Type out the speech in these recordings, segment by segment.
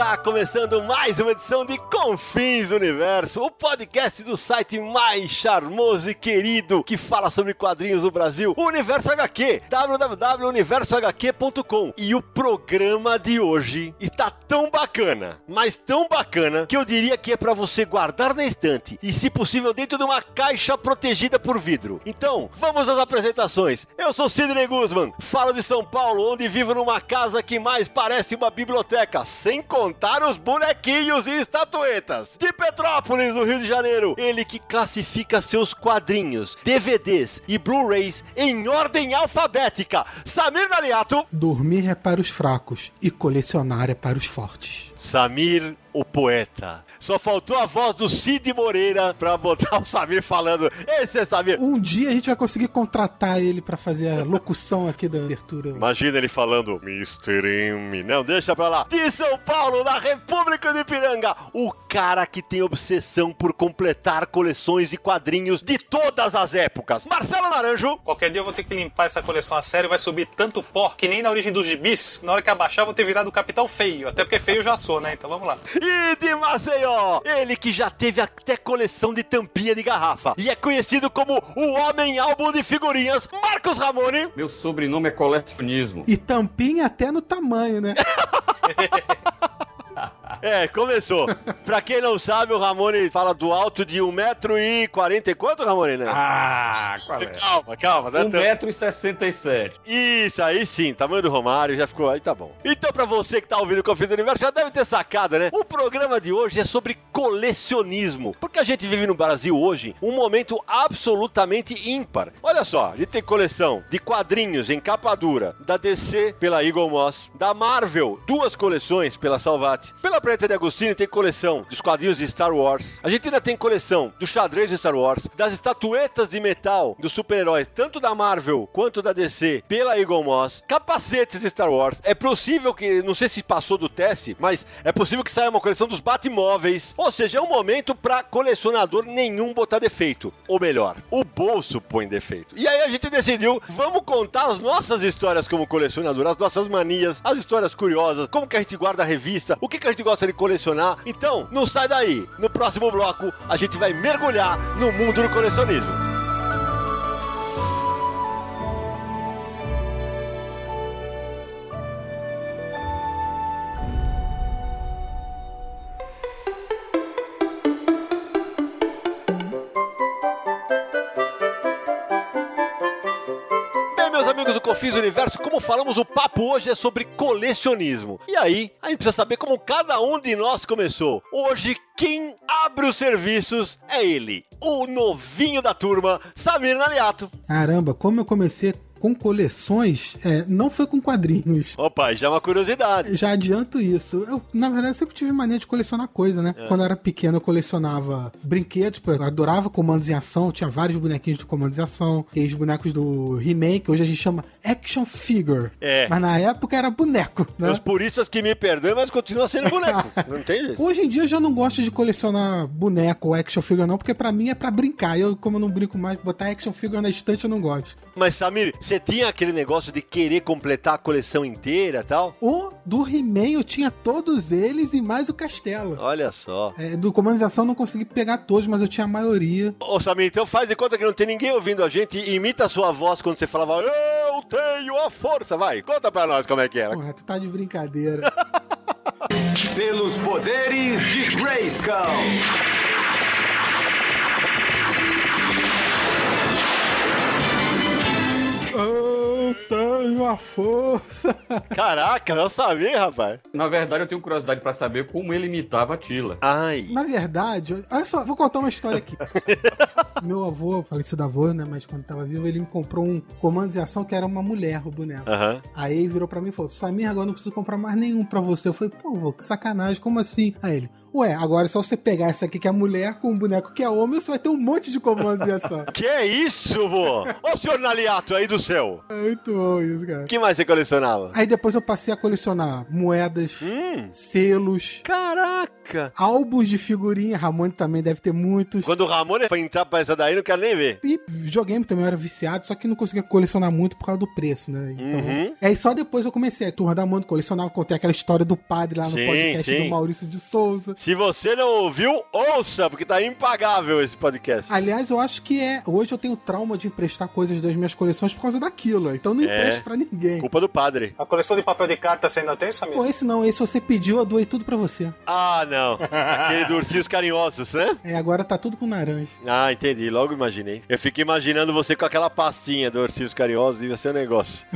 Está começando mais uma edição de Confins do Universo, o podcast do site mais charmoso e querido que fala sobre quadrinhos no Brasil, Universo HQ, www.universohq.com. E o programa de hoje está tão bacana, mas tão bacana, que eu diria que é para você guardar na estante e, se possível, dentro de uma caixa protegida por vidro. Então, vamos às apresentações. Eu sou Sidney Guzman, falo de São Paulo, onde vivo numa casa que mais parece uma biblioteca, sem contar os bonequinhos e estatuetas. De Petrópolis, no Rio de Janeiro, ele que classifica seus quadrinhos, DVDs e Blu-rays em ordem alfabética. Samir Naliato. Dormir é para os fracos e colecionar é para os fortes. Samir, o poeta. Só faltou a voz do Cid Moreira pra botar o Samir falando. Esse é Samir. Um dia a gente vai conseguir contratar ele pra fazer a locução aqui da abertura. Imagina ele falando Mr. M. Não, deixa pra lá. De São Paulo, na República de Piranga, o cara que tem obsessão por completar coleções de quadrinhos de todas as épocas. Marcelo Naranjo. Qualquer dia eu vou ter que limpar essa coleção a sério, vai subir tanto pó que nem na origem dos gibis. Na hora que abaixar, eu vou ter virado o Capitão Feio. Até porque feio eu já sou, né? Então vamos lá. E de Maceió, ele que já teve até coleção de tampinha de garrafa e é conhecido como o Homem Álbum de Figurinhas, Marcos Ramone. Meu sobrenome é colecionismo. E tampinha até no tamanho, né? É, começou. pra quem não sabe, o Ramone fala do alto de 1,40m e quanto, Ramone, né? Ah, qual é? Calma, calma. Né? 1,67m. Isso, aí sim, tamanho do Romário, já ficou, aí tá bom. Então, pra você que tá ouvindo o Confins do Universo, já deve ter sacado, né? O programa de hoje é sobre colecionismo, porque a gente vive no Brasil hoje um momento absolutamente ímpar. Olha só, a gente tem coleção de quadrinhos em capa dura, da DC pela Eagle Moss, da Marvel, duas coleções pela Salvat, pela Preta de Agostini tem coleção dos quadrinhos de Star Wars. A gente ainda tem coleção do xadrez de Star Wars, das estatuetas de metal dos super-heróis, tanto da Marvel quanto da DC, pela Eagle Moss, capacetes de Star Wars. É possível que, não sei se passou do teste, mas é possível que saia uma coleção dos Batmóveis. Ou seja, é um momento para colecionador nenhum botar defeito. Ou melhor, o bolso põe defeito. E aí a gente decidiu, vamos contar as nossas histórias como colecionador, as nossas manias, as histórias curiosas, como que a gente guarda a revista, o que, que a gente gosta de colecionar. Então, não sai daí. No próximo bloco, a gente vai mergulhar no mundo do colecionismo. Do Confis Universo, como falamos, o papo hoje é sobre colecionismo. E aí, a gente precisa saber como cada um de nós começou. Hoje, quem abre os serviços é ele, o novinho da turma, Samir Naliato. Caramba, como eu comecei com coleções, é, não foi com quadrinhos. Opa, já é uma curiosidade. Já adianto isso. Eu, na verdade, sempre tive mania de colecionar coisa, né? Quando eu era pequeno, eu colecionava brinquedos, tipo, eu adorava comandos em ação, tinha vários bonequinhos de comandos em ação, e os bonecos do He-Man, que hoje a gente chama action figure. É. Mas na época era boneco, né? Os puristas que me perdoem, mas continua sendo boneco. não tem jeito. Hoje em dia eu já não gosto de colecionar boneco ou action figure, não, porque pra mim é pra brincar. Eu, como eu não brinco mais, botar action figure na estante eu não gosto. Mas, Samir, você tinha aquele negócio de querer completar a coleção inteira e tal? O do He-Man eu tinha todos eles e mais o castelo. Olha só. É, do Comandização eu não consegui pegar todos, mas eu tinha a maioria. Ô, Samir, então faz de conta que não tem ninguém ouvindo a gente e imita a sua voz quando você falava Eu tenho a força. Vai, conta pra nós como é que era. Porra, tu tá de brincadeira. Pelos poderes de Grayskull. Eu tenho a força. Caraca, eu sabia, rapaz. Na verdade, eu tenho curiosidade pra saber como ele imitava a Tila. Ai. Na verdade, olha só, vou contar uma história aqui. Meu avô, falecido avô, né? Mas quando tava vivo, ele me comprou um comando de ação que era uma mulher, o boneco. Aham. Aí ele virou pra mim e falou: Samir, agora eu não preciso comprar mais nenhum pra você. Eu falei, pô, vô, que sacanagem, como assim? Aí ele, ué, agora é só você pegar essa aqui que é mulher com um boneco que é homem, você vai ter um monte de comandos de ação. Que isso, vô? Ô, senhor Naliato aí do céu. É muito bom isso, cara. O que mais você colecionava? Aí depois eu passei a colecionar moedas, Hum. selos, Caraca. Álbuns de figurinha. Ramone também deve ter muitos. Quando o Ramon foi entrar pra essa daí, não quero nem ver. E videogame também eu era viciado, só que não conseguia colecionar muito por causa do preço, né? Então. Uhum. Aí só depois eu comecei. A turma da Mano colecionava, contei aquela história do padre lá no Sim, podcast sim. do Maurício de Souza. Se você não ouviu, ouça, porque tá impagável esse podcast. Aliás, eu acho que é. Hoje eu tenho trauma de emprestar coisas das minhas coleções por causa daquilo. Então não É. empresto pra ninguém. Culpa do padre. A coleção de papel de carta você ainda tem, Samir? Pô, esse não, esse você pediu, eu doei tudo pra você. Ah, não. Aquele do ursinhos carinhosos, né? É, agora tá tudo com laranja. Ah, entendi. Logo imaginei. Eu fiquei imaginando você com aquela pastinha do ursinhos carinhosos, devia ser um negócio.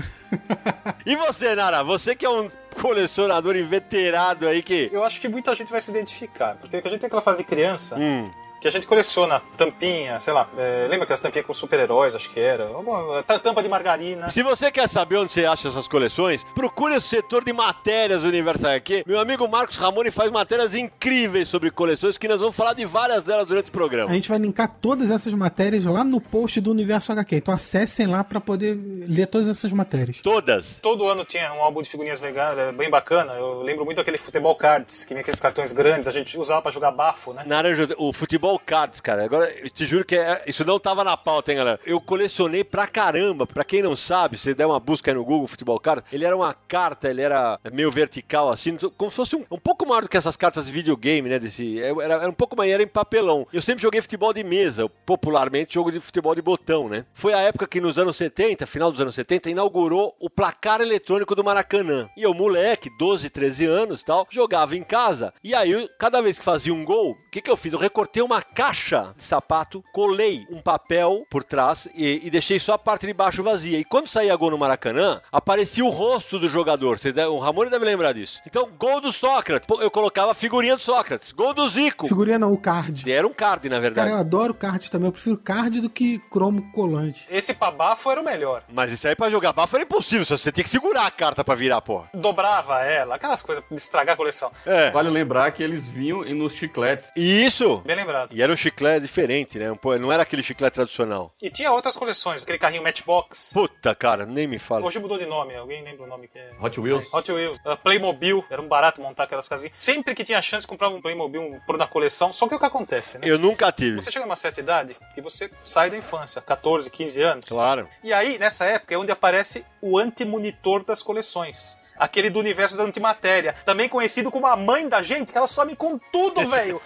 e você, Nara? Você que é um colecionador inveterado aí que... Eu acho que muita gente vai se identificar, porque a gente tem aquela fase de criança Hum, que a gente coleciona tampinha, sei lá, é, lembra aquelas tampinhas com super-heróis, acho que era? Alguma, ta- tampa de margarina. Se você quer saber onde você acha essas coleções, procure o setor de matérias do Universo HQ. Meu amigo Marcos Ramone faz matérias incríveis sobre coleções, que nós vamos falar de várias delas durante o A programa. gente vai linkar todas essas matérias lá no post do Universo HQ. Então acessem lá pra poder ler todas essas matérias. Todas. Todo ano tinha um álbum de figurinhas legal, é bem bacana. Eu lembro muito daquele futebol cards, que vinha aqueles cartões grandes, a gente usava pra jogar bafo, né? Naranja, o futebol cards, cara. Agora, eu te juro que é- isso não tava na pauta, hein, galera. Eu colecionei pra caramba. Pra quem não sabe, se der uma busca aí no Google, futebol cards, ele era uma carta, ele era meio vertical, assim, como se fosse um, um pouco maior do que essas cartas de videogame, né? Desse, era, era um pouco maior, era em papelão. Eu sempre joguei futebol de mesa, popularmente jogo de futebol de botão, né? Foi a época que nos anos 70, final dos anos 70, inaugurou o placar eletrônico do Maracanã. E eu, moleque, 12, 13 anos tal, jogava em casa. E aí, cada vez que fazia um gol, o que, que eu fiz? Eu recortei uma caixa de sapato, colei um papel por trás e, e deixei só a parte de baixo vazia. E quando saía gol no Maracanã, aparecia o rosto do jogador. O Ramon deve lembrar disso. Então, gol do Sócrates. Pô, Eu colocava a figurinha do Sócrates. Gol do Zico. Figurinha não, o card. Era um card, na Cara, verdade. eu adoro card também. Eu prefiro card do que cromo colante. Esse pra bafo era o melhor. Mas isso aí pra jogar bafo era impossível, só você tinha que segurar a carta pra virar, porra. Dobrava ela, aquelas coisas pra estragar a coleção. É. Vale lembrar que eles vinham e nos chicletes. Isso! Bem lembrado. E era um chiclete diferente, né? Não era aquele chiclete tradicional. E tinha outras coleções, aquele carrinho Matchbox. Puta, cara, nem me fala. Hoje mudou de nome, alguém lembra o nome que é? Hot Wheels. Hot Wheels, uh, Playmobil, era um barato montar aquelas casinhas. Sempre que tinha chance, comprava um Playmobil um, por na coleção. Só que o que acontece, né? Eu nunca tive. Você chega numa certa idade e você sai da infância, 14, 15 anos. Claro. E aí, nessa época, é onde aparece o anti-monitor das coleções. Aquele do universo da antimatéria. Também conhecido como a mãe da gente, que ela some com tudo, velho.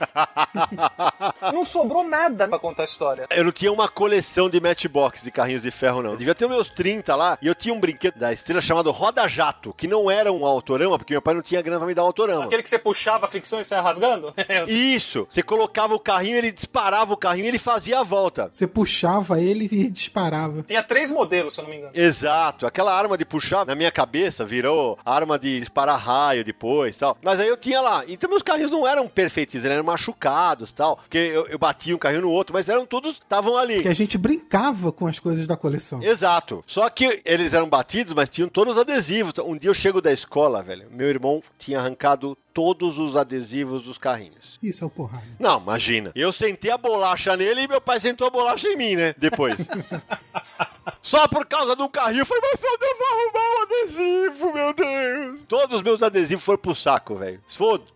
não sobrou nada pra contar a história. Eu não tinha uma coleção de matchbox de carrinhos de ferro, não. Eu devia ter os meus 30 lá. E eu tinha um brinquedo da estrela chamado Roda Jato, que não era um autorama, porque meu pai não tinha grana pra me dar um autorama. Aquele que você puxava a ficção e saia rasgando? Isso! Você colocava o carrinho, ele disparava o carrinho e ele fazia a volta. Você puxava ele e disparava. Tinha três modelos, se eu não me engano. Exato, aquela arma de puxar na minha cabeça virou arma de disparar raio depois tal. Mas aí eu tinha lá. Então meus carrinhos não eram perfeitos, eles eram machucados tal. Porque eu, eu batia um carrinho no outro, mas eram todos, estavam ali. Que a gente brincava com as coisas da coleção. Exato. Só que eles eram batidos, mas tinham todos os adesivos. Um dia eu chego da escola, velho. Meu irmão tinha arrancado todos os adesivos dos carrinhos. Isso é o porrada. Não, imagina. Eu sentei a bolacha nele e meu pai sentou a bolacha em mim, né? Depois. Só por causa do carrinho. Eu falei, mas eu devo arrumar o adesivo, meu Deus. Todos os meus adesivos foram pro saco, velho.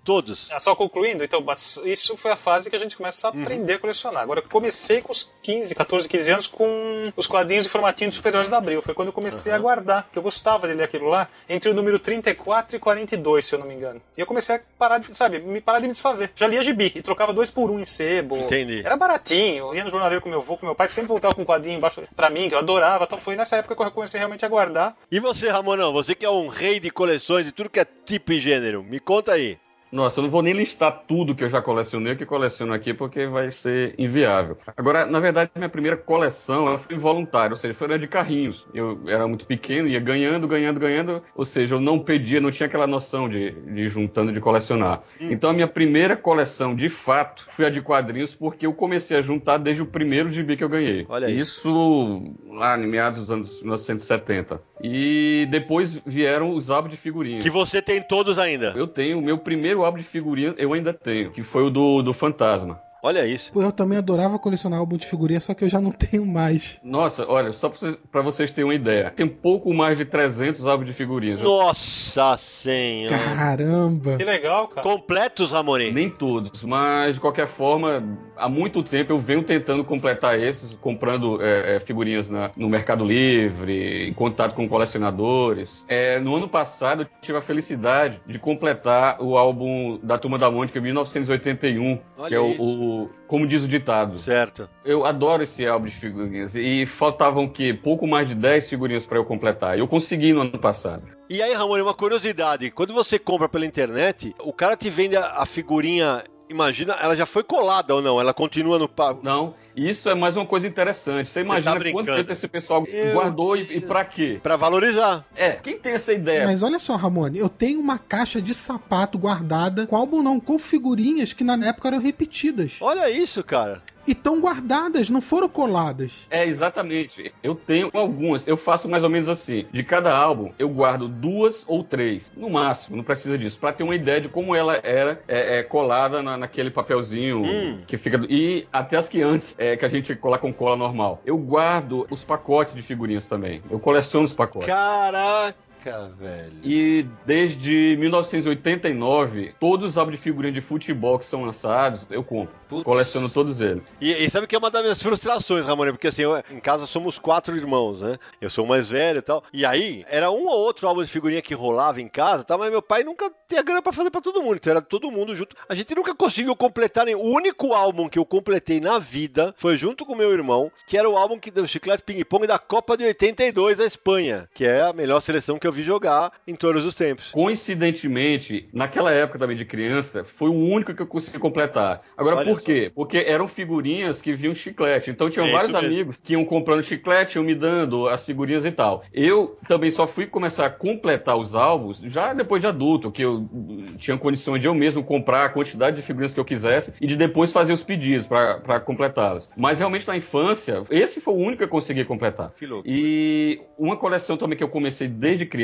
Todos. Ah, Só concluindo, então, isso foi a fase que a gente começa a aprender a colecionar. Agora, eu comecei com os 15, 14, 15 anos com os quadrinhos e formatinho de super-heróis da Abril. Foi quando eu comecei a guardar, que eu gostava de ler aquilo lá, entre o número 34 e 42, se eu não me engano. E eu comecei a parar de, sabe, me parar de me desfazer. Já lia gibi e trocava dois por um em sebo. Entendi. Era baratinho. Eu ia no jornaleiro com meu avô, com meu pai, sempre voltava com um quadrinho embaixo pra mim, que eu adorava. Então foi nessa época que eu comecei realmente a guardar. E você, Ramonão? Você que é um rei de coleções e tudo que é tipo e gênero. Me conta aí. Nossa, eu não vou nem listar tudo que eu já colecionei, que coleciono aqui, porque vai ser inviável. Agora, na verdade, minha primeira coleção ela foi involuntária, ou seja, foi de carrinhos. Eu era muito pequeno, ia ganhando, ganhando, ganhando, ou seja, eu não pedia, não tinha aquela noção de, de juntando, de colecionar. Hum. Então, a minha primeira coleção, de fato, foi a de quadrinhos, porque eu comecei a juntar desde o primeiro gibi que eu ganhei. Olha aí. Isso lá em meados dos anos 1970. E depois vieram os álbuns de figurinhas. Que você tem todos ainda. Eu tenho, o meu primeiro álbum de figurinhas eu ainda tenho, que foi o do, do Fantasma. Olha isso. Eu também adorava colecionar álbum de figurinha, só que eu já não tenho mais. Nossa, olha, só pra vocês, pra vocês terem uma ideia. Tem pouco mais de 300 álbuns de figurinhas. Nossa senhora. Caramba. Que legal, cara. Completos, Ramone? Nem todos, mas de qualquer forma, há muito tempo eu venho tentando completar esses, comprando é, é, figurinhas na, no Mercado Livre, em contato com colecionadores. É, no ano passado eu tive a felicidade de completar o álbum da Turma da Mônica 1981, Olha que é o, isso. O- como diz o ditado. Certo. Eu adoro esse álbum de figurinhas. E faltavam que pouco mais de 10 figurinhas para eu completar. Eu consegui no ano passado. E aí, Ramone, uma curiosidade. Quando você compra pela internet, o cara te vende a figurinha. Imagina, ela já foi colada ou não? Ela continua no pa- Não, isso é mais uma coisa interessante. Você imagina tá brincando. quanto tempo esse pessoal Eu- guardou e, e para quê? pra valorizar. É, quem tem essa ideia? Mas olha só, Ramone, eu tenho uma caixa de sapato guardada com álbum não, com figurinhas que na época eram repetidas. Olha isso, cara. E estão guardadas, não foram coladas. É, exatamente. Eu tenho algumas. Eu faço mais ou menos assim. De cada álbum, eu guardo duas ou três. No máximo, não precisa disso. Pra ter uma ideia de como ela era é, é, colada na- naquele papelzinho Hum. que fica... E até as que antes, é, que a gente cola com cola normal. Eu guardo os pacotes de figurinhas também. Eu coleciono os pacotes. Caraca, velho. E desde 1989, todos os álbuns de figurinha de futebol que são lançados, eu compro. Putz. Coleciono todos eles. E, e sabe que é uma das minhas frustrações, Ramone? Porque assim, eu- em casa somos quatro irmãos, né? Eu sou o mais velho e tal. E aí, era um ou outro álbum de figurinha que rolava em casa, tá? mas meu pai nunca tinha grana pra fazer pra todo mundo. Então era todo mundo junto. A gente nunca conseguiu completar nem. O único álbum que eu completei na vida foi junto com meu irmão, que era o álbum que deu chiclete ping-pong da Copa de 82 da Espanha, que é a melhor seleção que eu vi jogar em todos os tempos. Coincidentemente, naquela época também de criança, foi o único que eu consegui completar. Agora, Olha por só. quê? Porque eram figurinhas que vinham chiclete. Então tinham É vários amigos que iam comprando chiclete, iam me dando as figurinhas e tal. Eu também só fui começar a completar os álbuns já depois de adulto, que eu tinha condições de eu mesmo comprar a quantidade de figurinhas que eu quisesse e de depois fazer os pedidos para completá-las. Mas realmente na infância, esse foi o único que eu consegui completar. Que louco. E uma coleção também que eu comecei desde criança,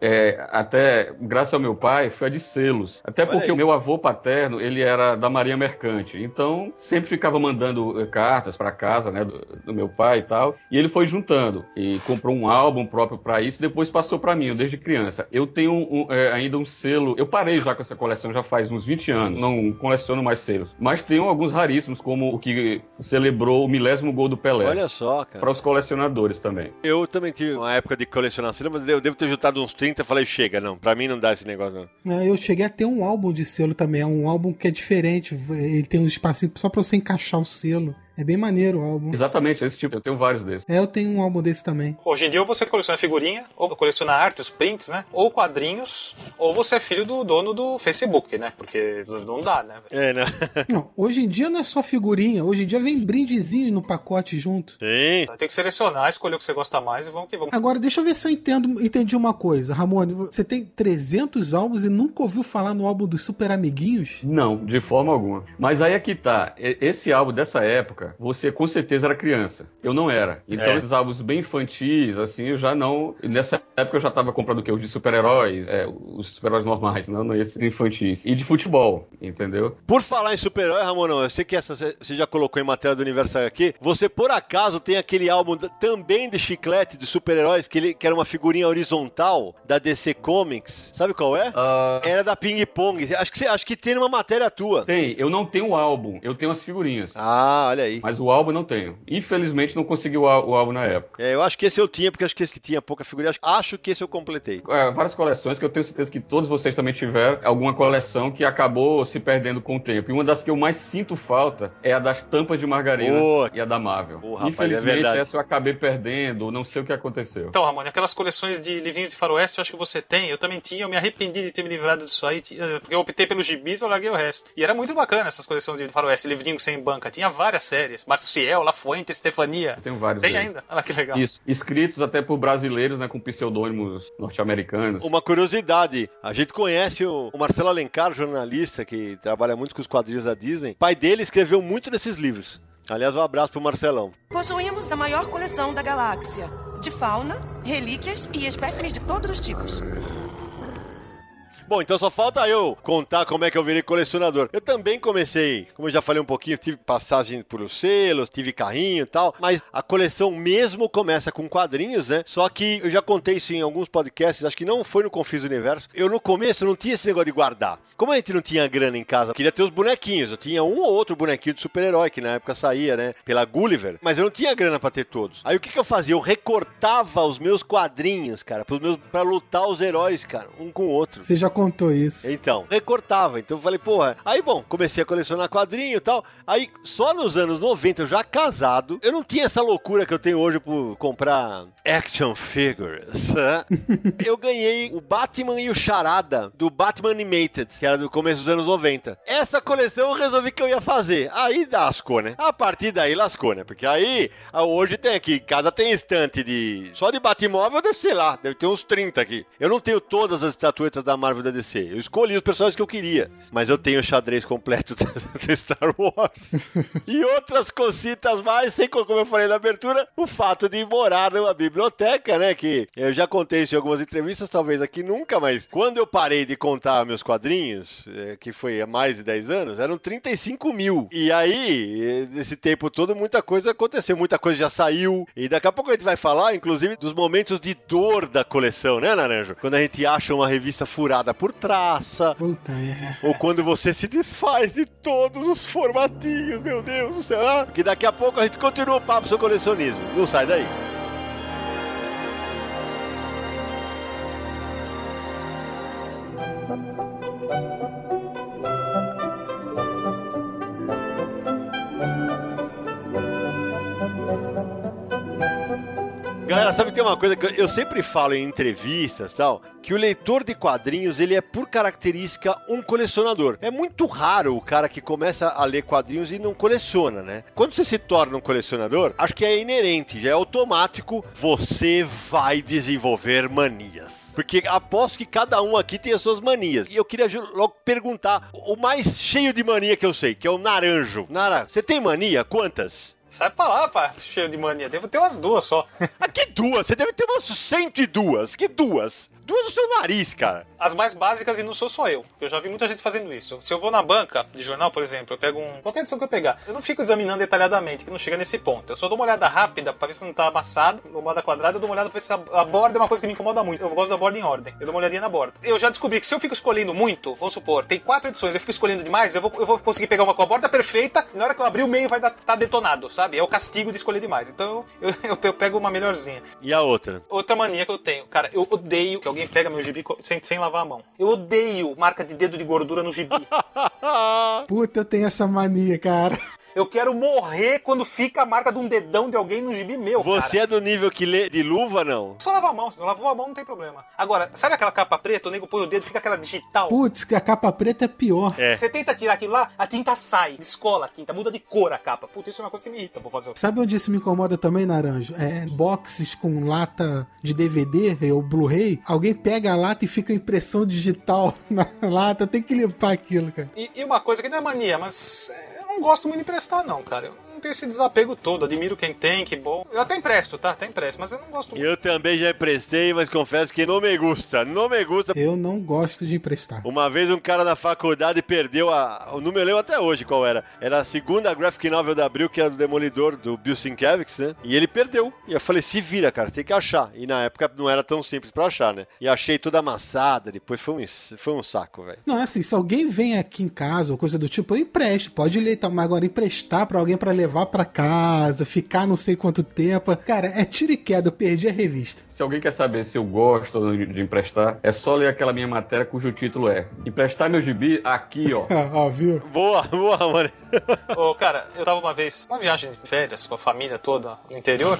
é, até graças ao meu pai, foi a de selos. Até Olha porque aí. o meu avô paterno, ele era da Marinha Mercante. Então, sempre ficava mandando eh, cartas para casa, né, do, do meu pai e tal. E ele foi juntando e comprou um álbum próprio para isso e depois passou para mim, desde criança. Eu tenho um, eh, ainda um selo, eu parei já com essa coleção já faz uns 20 anos, não coleciono mais selos. Mas tenho alguns raríssimos, como o que celebrou o milésimo gol do Pelé. Olha só, cara. Para os colecionadores também. Eu também tive uma época de colecionar selo, mas eu devo ter juntado uns 30 e falei, chega, não, pra mim não dá esse negócio, não. Eu cheguei a ter um álbum de selo também, é um álbum que é diferente, ele tem um espacinho só pra você encaixar o selo. É bem maneiro o álbum. Exatamente, esse tipo. Eu tenho vários desses. É, eu tenho um álbum desse também. Hoje em dia, ou você coleciona figurinha, ou coleciona arte, os prints, né? Ou quadrinhos, ou você é filho do dono do Facebook, né? Porque não dá, né? É, né? Não, hoje em dia não é só figurinha, hoje em dia vem brindezinho no pacote junto. Sim. Tem que selecionar, escolher o que você gosta mais e vamos que vamos. Agora, deixa eu ver se eu entendo, entendi uma coisa. Ramone, você tem 300 álbuns e nunca ouviu falar no álbum dos Super Amiguinhos? Não, de forma alguma. Mas aí é que tá. Esse álbum dessa época, você com certeza era criança. Eu não era. Então É. esses álbuns bem infantis, assim, eu já não. Nessa época eu já tava comprando o quê? Os de super-heróis, é, os super-heróis normais, não, não esses infantis. E de futebol, entendeu? Por falar em super-herói, Ramonão, eu sei que essa você já colocou em matéria do Universo aqui. Você, por acaso, tem aquele álbum também de chiclete de super-heróis, que, ele- que era uma figurinha horizontal da DC Comics. Sabe qual é? Ah, Era da Ping Pong. Acho que, acho que tem numa matéria tua. tem, eu não tenho o álbum, eu tenho as figurinhas. Ah, olha aí. Aí. Mas o álbum não tenho. Infelizmente não consegui o, ál- o álbum na época. É, eu acho que esse eu tinha, porque acho que esse que tinha pouca figurinha. Acho, que esse eu completei. É, várias coleções que eu tenho certeza que todos vocês também tiveram. Alguma coleção que acabou se perdendo com o tempo. E uma das que eu mais sinto falta é a das tampas de margarina Boa. e a da Marvel. Boa, rapaz, é Infelizmente, verdade. essa eu acabei perdendo, não sei o que aconteceu. Então, Ramon, aquelas coleções de livrinhos de faroeste, eu acho que você tem. Eu também tinha, eu me arrependi de ter me livrado disso aí, tinha- porque eu optei pelos gibis, eu larguei o resto. E era muito bacana essas coleções de faroeste, livrinho sem banca. Tinha várias séries. Marcial, La Fuente, Estefania. Tenho vários Tem deles. ainda? Olha que legal. Isso, escritos até por brasileiros, né, com pseudônimos norte-americanos. Uma curiosidade, a gente conhece o, Marcelo Alencar, jornalista que trabalha muito com os quadrinhos da Disney. O pai dele escreveu muito nesses livros. Aliás, um abraço pro Marcelão. Possuímos a maior coleção da galáxia, de fauna, relíquias e espécimes de todos os tipos. Bom, então só falta eu contar como é que eu virei colecionador. Eu também comecei, como eu já falei um pouquinho, tive passagem por os selos, tive carrinho e tal, mas a coleção mesmo começa com quadrinhos, né? Só que eu já contei isso em alguns podcasts, acho que não foi no Confis Universo. Eu no começo não tinha esse negócio de guardar. Como a gente não tinha grana em casa, eu queria ter os bonequinhos. Eu tinha um ou outro bonequinho de super-herói que na época saía, né? Pela Gulliver, mas eu não tinha grana pra ter todos. Aí o que que eu fazia? Eu recortava os meus quadrinhos, cara, pros meus, pra lutar os heróis, cara, um com o outro. Você já contou isso. Então, recortava. Então eu falei, porra. Aí, bom, comecei a colecionar quadrinho e tal. Aí, só nos anos 90, eu já casado, eu não tinha essa loucura que eu tenho hoje por comprar action figures. né? eu ganhei o Batman e o Charada do Batman Animated, que era do começo dos anos 90. Essa coleção eu resolvi que eu ia fazer. Aí lascou, né? A partir daí lascou, né? Porque aí, hoje tem aqui, em casa tem estante de. Só de Batmóvel, deve ser lá, deve ter uns 30 aqui. Eu não tenho todas as estatuetas da Marvel da DC. Eu escolhi os personagens que eu queria. Mas eu tenho o xadrez completo do Star Wars. e outras cositas mais, sem como eu falei na abertura, o fato de morar numa biblioteca, né? Que eu já contei isso em algumas entrevistas, talvez aqui nunca, mas quando eu parei de contar meus quadrinhos, eh, que foi há mais de 10 anos, eram 35 mil. E aí, eh, nesse tempo todo, muita coisa aconteceu, muita coisa já saiu. E daqui a pouco a gente vai falar, inclusive, dos momentos de dor da coleção, né, Naranjo? Quando a gente acha uma revista furada por traça, Puta merda. ou quando você se desfaz de todos os formatinhos, meu Deus do céu. Ah, que daqui a pouco a gente continua o papo sobre colecionismo. Não sai daí. Galera, sabe tem uma coisa que eu- eu sempre falo em entrevistas tal, que o leitor de quadrinhos, ele é por característica um colecionador. É muito raro o cara que começa a ler quadrinhos e não coleciona, né? Quando você se torna um colecionador, acho que é inerente, já é automático, você vai desenvolver manias. Porque aposto que cada um aqui tem as suas manias. E eu queria logo perguntar o mais cheio de mania que eu sei, que é o naranjo. Nara, você tem mania? Quantas? Sai pra lá, pá, cheio de mania. Devo ter umas duas só. Ah, que duas? Você deve ter umas 102. Que duas? Duas no seu nariz, cara. As mais básicas e não sou só eu. Eu já vi muita gente fazendo isso. Se eu vou na banca de jornal, por exemplo, eu pego um. Qualquer edição que eu pegar, eu não fico examinando detalhadamente, que não chega nesse ponto. Eu só dou uma olhada rápida pra ver se não tá amassado, dou uma olhada quadrada, eu dou uma olhada pra ver se a, a borda é uma coisa que me incomoda muito. Eu gosto da borda em ordem. Eu dou uma olhadinha na borda. Eu já descobri que se eu fico escolhendo muito, vamos supor, tem quatro edições, eu fico escolhendo demais, eu vou, eu vou conseguir pegar uma com a borda perfeita, e na hora que eu abrir o meio vai estar tá detonado, sabe? É o castigo de escolher demais. Então eu, eu, eu pego uma melhorzinha. E a outra? Outra mania que eu tenho, cara, eu odeio que alguém pega meu gibi sem, sem lavar a mão. Eu odeio marca de dedo de gordura no gibi. Puta, eu tenho essa mania, cara. Eu quero morrer quando fica a marca de um dedão de alguém no gibi meu, Você cara. é do nível que lê de luva, não? Só lavar a mão, se não lavou a mão não tem problema. Agora, sabe aquela capa preta, o nego põe o dedo, fica aquela digital? Putz, a capa preta é pior. É. Você tenta tirar aquilo lá, a tinta sai, descola a tinta, muda de cor a capa. Puta, isso é uma coisa que me irrita, vou fazer. Sabe onde isso me incomoda também, Naranjo? É boxes com lata de DVD ou Blu-ray. Alguém pega a lata e fica a impressão digital na lata. Tem que limpar aquilo, cara. E, e uma coisa que não é mania, mas é, não gosto muito de emprestar, não, cara. Eu tenho esse desapego todo. Admiro quem tem, que bom. Eu até empresto, tá? Até empresto, mas eu não gosto muito. Eu também já emprestei, mas confesso que não me gusta. Não me gusta. Eu não gosto de emprestar. Uma vez um cara na faculdade perdeu a. O número eu lembro até hoje qual era. Era a segunda graphic novel da Abril, que era do Demolidor, do Bill Sienkiewicz, né? E ele perdeu. E eu falei, se vira, cara, tem que achar. E na época não era tão simples pra achar, né? E achei toda amassada, depois foi um, foi um saco, velho. Não, é assim, se alguém vem aqui em casa ou coisa do tipo, eu empresto. Pode ler, tá? mas agora emprestar pra alguém pra levar levar pra casa, ficar não sei quanto tempo. Cara, é tiro e queda, eu perdi a revista. Se alguém quer saber se eu gosto de, de emprestar, é só ler aquela minha matéria cujo título é Emprestar meu gibi aqui, ó. Ó, viu? Boa, boa, mano. Ô, cara, eu tava uma vez, uma viagem de férias com a família toda no interior,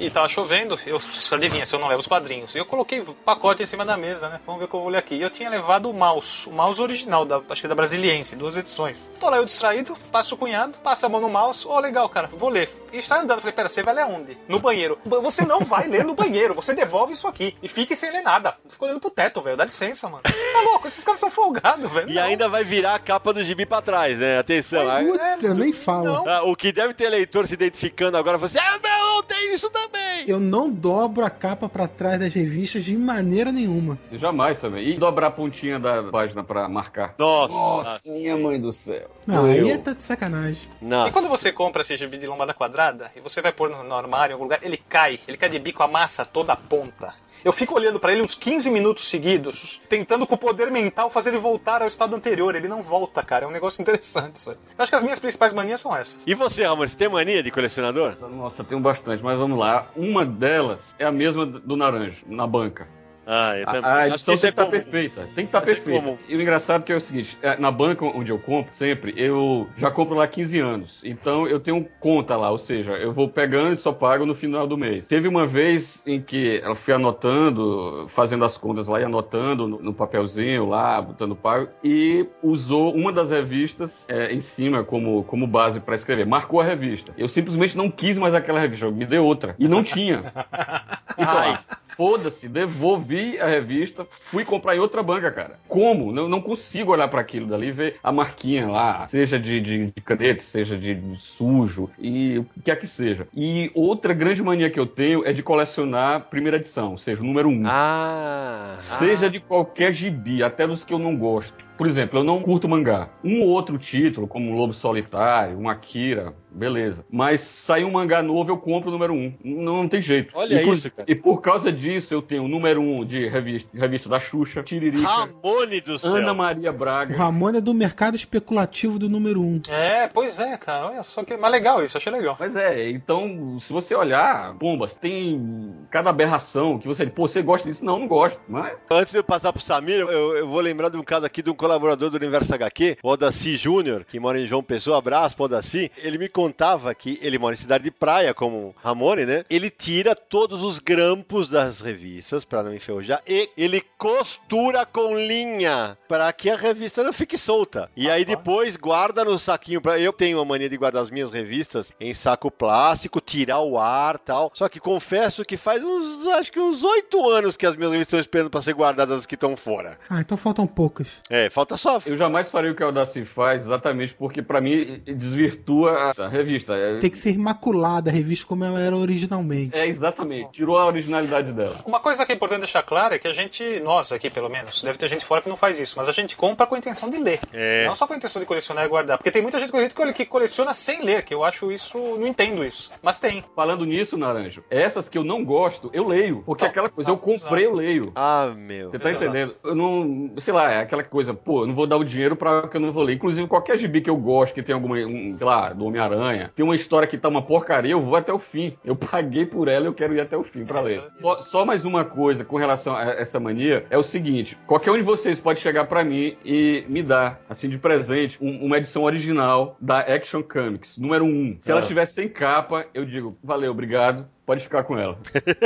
e tava chovendo, eu adivinha se eu não levo os quadrinhos. E eu coloquei o pacote em cima da mesa, né? Vamos ver o que eu vou ler aqui. E eu tinha levado o mouse, o mouse original, da, acho que é da Brasiliense, duas edições. Tô lá eu distraído, passo o cunhado, passa a mão no mouse, ó, legal, cara, vou ler. E está andando, falei, pera, você vai ler aonde? No banheiro. Você não vai ler no banheiro, você devolve isso aqui. E fique sem ler nada. Fico olhando pro teto, velho, dá licença, mano. Você tá louco? Esses caras são folgados, velho. E Não. ainda vai virar a capa do gibi pra trás, né? Atenção. Aí- Puta, nem fala. não. Ah, o que deve ter leitor se identificando agora, você, ah, meu, eu tenho isso também. Eu não dobro a capa pra trás das revistas de maneira nenhuma. Eu Jamais também. E dobrar a pontinha da página pra marcar. Nossa. Minha mãe do céu. Não, aí Eu. tá de sacanagem. E Nossa. quando você compra esse gibi de lombada quadrada e você vai pôr no, no armário em algum lugar, ele cai. Ele cai de bico, amassa toda a ponta. Eu fico olhando pra ele uns 15 minutos seguidos, tentando com o poder mental fazer ele voltar ao estado anterior. Ele não volta, cara. É um negócio interessante isso aí. Eu acho que as minhas principais manias são essas. E você, Ramon, você tem mania de colecionador? Nossa, tenho bastante, mas vamos lá. Uma delas é a mesma do Naranjo, na banca. Ah, também. A, a edição tem é que estar comum. perfeita. Tem que estar é perfeita. comum. E o engraçado que é o seguinte: é, na banca onde eu compro sempre, eu já compro lá há 15 anos. Então eu tenho conta lá, ou seja, eu vou pegando e só pago no final do mês. Teve uma vez em que eu fui anotando, fazendo as contas lá e anotando no, no papelzinho lá, botando pago, e usou uma das revistas é, em cima como, como base para escrever. Marcou a revista. Eu simplesmente não quis mais aquela revista, me deu outra. E não tinha. Então, Ai. Ah, foda-se, devolvi a revista, fui comprar em outra banca, cara. Como? Eu não consigo olhar para aquilo dali e ver a marquinha lá, seja de, de, de caneta, seja de, de sujo, e o que quer que seja. E outra grande mania que eu tenho é de colecionar primeira edição, ou seja, o número um. Ah. Seja de qualquer gibi, até dos que eu não gosto. Por exemplo, eu não curto mangá. Um ou outro título, como Lobo Solitário, um Akira, beleza. Mas sai um mangá novo, eu compro o número um. Não, não tem jeito. Olha Inclu- isso, cara. E por causa disso, eu tenho o número um de revista, revista da Xuxa, Tiririca, Ramone do céu. Ana Maria O Braga. Ramon é do mercado especulativo do número 1. É, pois é, cara. Olha só que. Mas legal isso, achei legal. Mas é, então, se você olhar, bombas, tem cada aberração que você, pô, você gosta disso? Não, não gosto. Mas Antes de eu passar pro Samir, eu, eu vou lembrar de um caso aqui de um colaborador do Universo HQ, o Odaci Júnior, que mora em João Pessoa. Abraço pro Odaci. Ele me contava que ele mora em cidade de praia, como Ramone, né? Ele tira todos os grampos das revistas pra não enferrujar e ele costura com linha para que a revista não fique solta. E aí depois guarda no saquinho. Pra... Eu tenho a mania de guardar as minhas revistas em saco plástico, tirar o ar tal. Só que confesso que faz uns, acho que uns oito anos que as minhas revistas estão esperando para ser guardadas as que estão fora. Ah, então faltam poucas. É, falta só. eu jamais farei o que a Audacy faz, exatamente porque pra mim desvirtua a revista. É, Tem que ser imaculada a revista como ela era originalmente. é exatamente, tirou a originalidade dela. Uma coisa que é importante deixar clara é que a gente, nós aqui pelo menos, deve ter gente fora que não faz isso, mas a gente compra com a intenção de ler. É. Não só com a intenção de colecionar e guardar. Porque tem muita gente que coleciona sem ler, que eu acho isso. Não entendo isso. Mas tem. Falando nisso, Naranjo, essas que eu não gosto, eu leio. Porque Não, aquela coisa, não, eu comprei, eu leio. Ah, meu. Você tá Exato. entendendo? Eu não. Sei lá, é aquela coisa, pô, eu não vou dar o dinheiro pra que eu não vou ler. Inclusive, qualquer gibi que eu gosto, que tem alguma, um, sei lá, do Homem-Aranha, tem uma história que tá uma porcaria, eu vou até o fim. Eu paguei por ela, eu quero ir até o fim pra É, ler. Só, só mais uma coisa com relação a essa mania é o seguinte: qualquer um de vocês pode chegar pra mim e me dar, assim, de presente, um- uma edição original da Action Comics, número 1. Se ela Ah. estiver sem capa, eu digo, valeu, obrigado. Pode ficar com ela.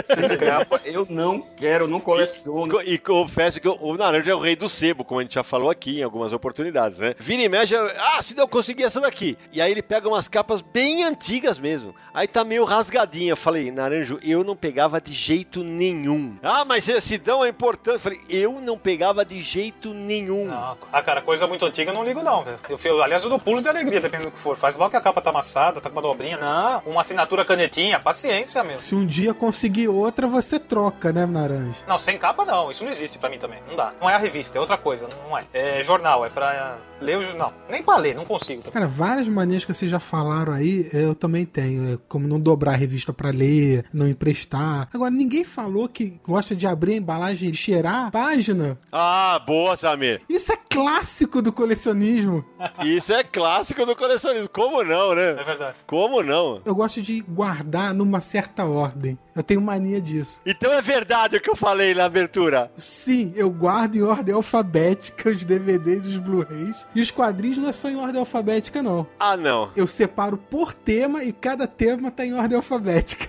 Sem capa, eu não quero, não coleciono. Co- E confesso que o- o Naranja é o rei do sebo, como a gente já falou aqui em algumas oportunidades, né? Vira e mexe, ah, se eu conseguir essa daqui. E aí ele pega umas capas bem antigas mesmo. Aí tá meio rasgadinha. Eu falei, Naranjo, eu não pegava de jeito nenhum. Ah, mas esse dão é importante. Eu falei, eu não pegava de jeito nenhum. Não, ah, cara, coisa muito antiga eu não ligo, não, velho. Eu, eu, aliás, eu dou pulos de alegria, dependendo do que for. Faz mal que a capa tá amassada, tá com uma dobrinha. Não, uma assinatura canetinha, paciência mesmo. Se um dia conseguir outra, você troca, né, Naranja? Não, sem capa não, isso não existe pra mim também. Não dá. Não é a revista, é outra coisa, não é. É jornal, é pra. Ler o Não, nem pra ler, não consigo. Cara, várias manias que vocês já falaram aí, eu também tenho. É como não dobrar a revista pra ler, não emprestar. Agora, ninguém falou que gosta de abrir a embalagem e cheirar a página. Ah, boa, Samir. Isso é clássico do colecionismo. Isso é clássico do colecionismo. Como não, né? É verdade. Como não? Eu gosto de guardar numa certa ordem. Eu tenho mania disso. Então é verdade o que eu falei na abertura. Sim, eu guardo em ordem alfabética os DVDs e os Blu-rays. E os quadrinhos não é só em ordem alfabética, não. Ah, não. Eu separo por tema e cada tema tá em ordem alfabética.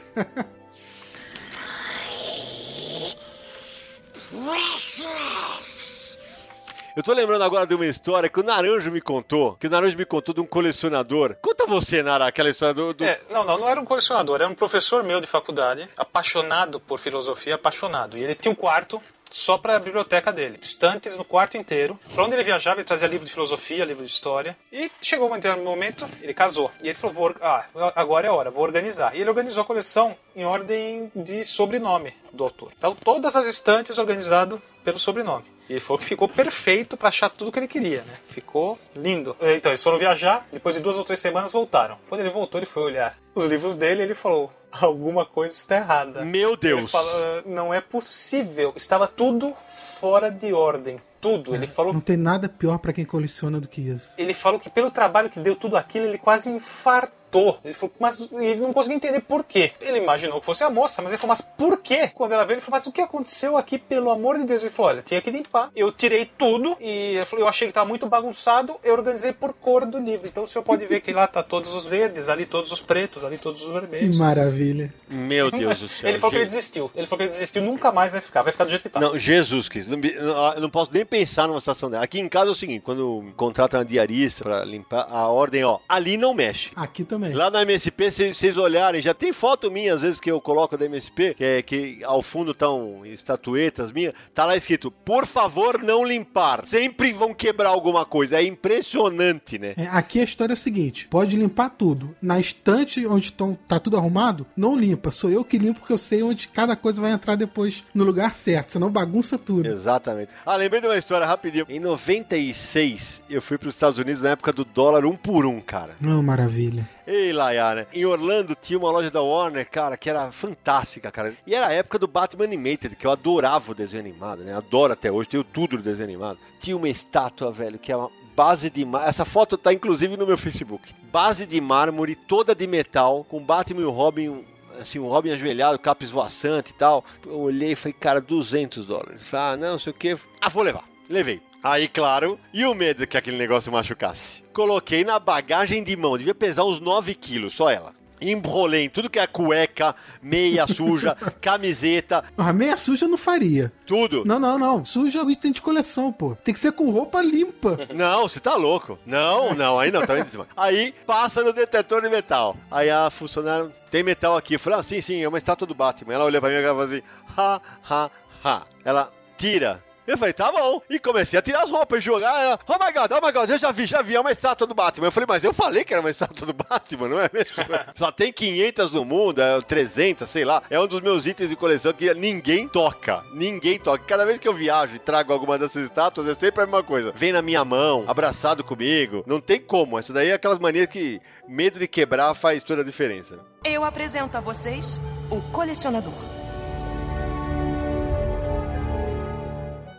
Eu tô lembrando agora de uma história que o Naranjo me contou. Que o Naranjo me contou de um colecionador. Conta você, Nara, aquela história do. do- É, não, não, não era um colecionador, era um professor meu de faculdade, apaixonado por filosofia, apaixonado. E ele tinha um quarto só para a biblioteca dele, estantes no quarto inteiro. Pra onde ele viajava, ele trazia livro de filosofia, livro de história. E chegou um determinado momento, ele casou. E ele falou: vou, ah, agora é a hora, vou organizar. E ele organizou a coleção em ordem de sobrenome do autor. Então, todas as estantes organizado pelo sobrenome. E ele falou que ficou perfeito para achar tudo que ele queria, né? Ficou lindo. Então, eles foram viajar, depois de duas ou três semanas voltaram. Quando ele voltou, ele foi olhar os livros dele e ele falou: alguma coisa está errada. Meu Ele Deus. falou, "Ah, não é possível. Estava tudo fora de ordem. Tudo. Ele falou Não tem nada pior pra quem coleciona do que isso. ele falou que pelo trabalho que deu tudo aquilo, ele quase infartou. Ele falou, mas ele não conseguia entender por quê. Ele imaginou que fosse a moça, mas ele falou, mas por quê? Quando ela veio, ele falou, mas o que aconteceu aqui, pelo amor de Deus? Ele falou, olha, tinha que limpar. Eu tirei tudo e ele falou, eu achei que estava muito bagunçado, eu organizei por cor do livro. Então o senhor pode ver que lá tá todos os verdes, ali todos os pretos, ali todos os Que vermelhos. maravilha. Meu Deus do céu. Ele falou que ele desistiu. Ele falou que ele desistiu, nunca mais vai ficar, vai ficar do jeito que tá. Não, Jesus Cristo. Não, me- não- eu não posso nem pensar numa situação dela. Aqui em casa é o seguinte: quando contrata uma diarista pra limpar a ordem, ó, ali não mexe. Aqui também. Lá na MSP, se vocês olharem, já tem foto minha, às vezes, que eu coloco da MSP, que, é, que ao fundo estão estatuetas minhas, tá lá escrito, por favor, não limpar. Sempre vão quebrar alguma coisa. É impressionante, né? É, aqui a história é o seguinte: pode limpar tudo. Na estante onde tão, tá tudo arrumado, não limpa. Sou eu que limpo porque eu sei onde cada coisa vai entrar depois no lugar certo. Senão bagunça tudo. Exatamente. Ah, lembrei de uma história rapidinho. Em 96, eu fui para os Estados Unidos na época do dólar um por um, cara. Oh, maravilha. Ei, Laia, né? Em Orlando tinha uma loja da Warner, cara, que era fantástica, cara. E era a época do Batman Animated, que eu adorava o desenho animado, né? Adoro até hoje, tenho tudo do desenho animado. Tinha uma estátua, velho, que é uma base de mármore. Essa foto tá inclusive no meu Facebook. Base de mármore, toda de metal, com Batman e o Robin assim, o Robin ajoelhado, capa esvoaçante e tal. Eu olhei e falei, cara, 200 dólares. Falei, ah, não sei o que. Ah, vou levar. Levei. Aí, claro, e o medo que aquele negócio machucasse? Coloquei na bagagem de mão, devia pesar uns 9 quilos, só ela. Embrolei em tudo que é cueca, meia suja, camiseta, A meia suja eu não faria. tudo. Não, não, não. Suja é item de coleção, pô. Tem que ser com roupa limpa. Não, você tá louco. Não, não, aí não, tá. Aí passa no detetor de metal. Aí a funcionária, tem metal aqui. Eu falei, ah, sim, sim, é uma estátua do Batman. Ela olhou pra mim e falou assim, ha, ha, ha. Ela, tira. Eu falei, tá bom. E comecei a tirar as roupas e jogar. Ela, oh my god, oh my god, eu já vi, já vi, é uma estátua do Batman. Eu falei, mas eu falei que era uma estátua do Batman, não é mesmo? Só tem 500 no mundo, é 300, sei lá. É um dos meus itens de coleção que ninguém toca. Ninguém toca. Cada vez que eu viajo e trago alguma dessas estátuas, é sempre a mesma coisa. Vem na minha mão, abraçado comigo. Não tem como. Isso daí é aquelas manias que medo de quebrar faz toda a diferença. Eu apresento a vocês o colecionador.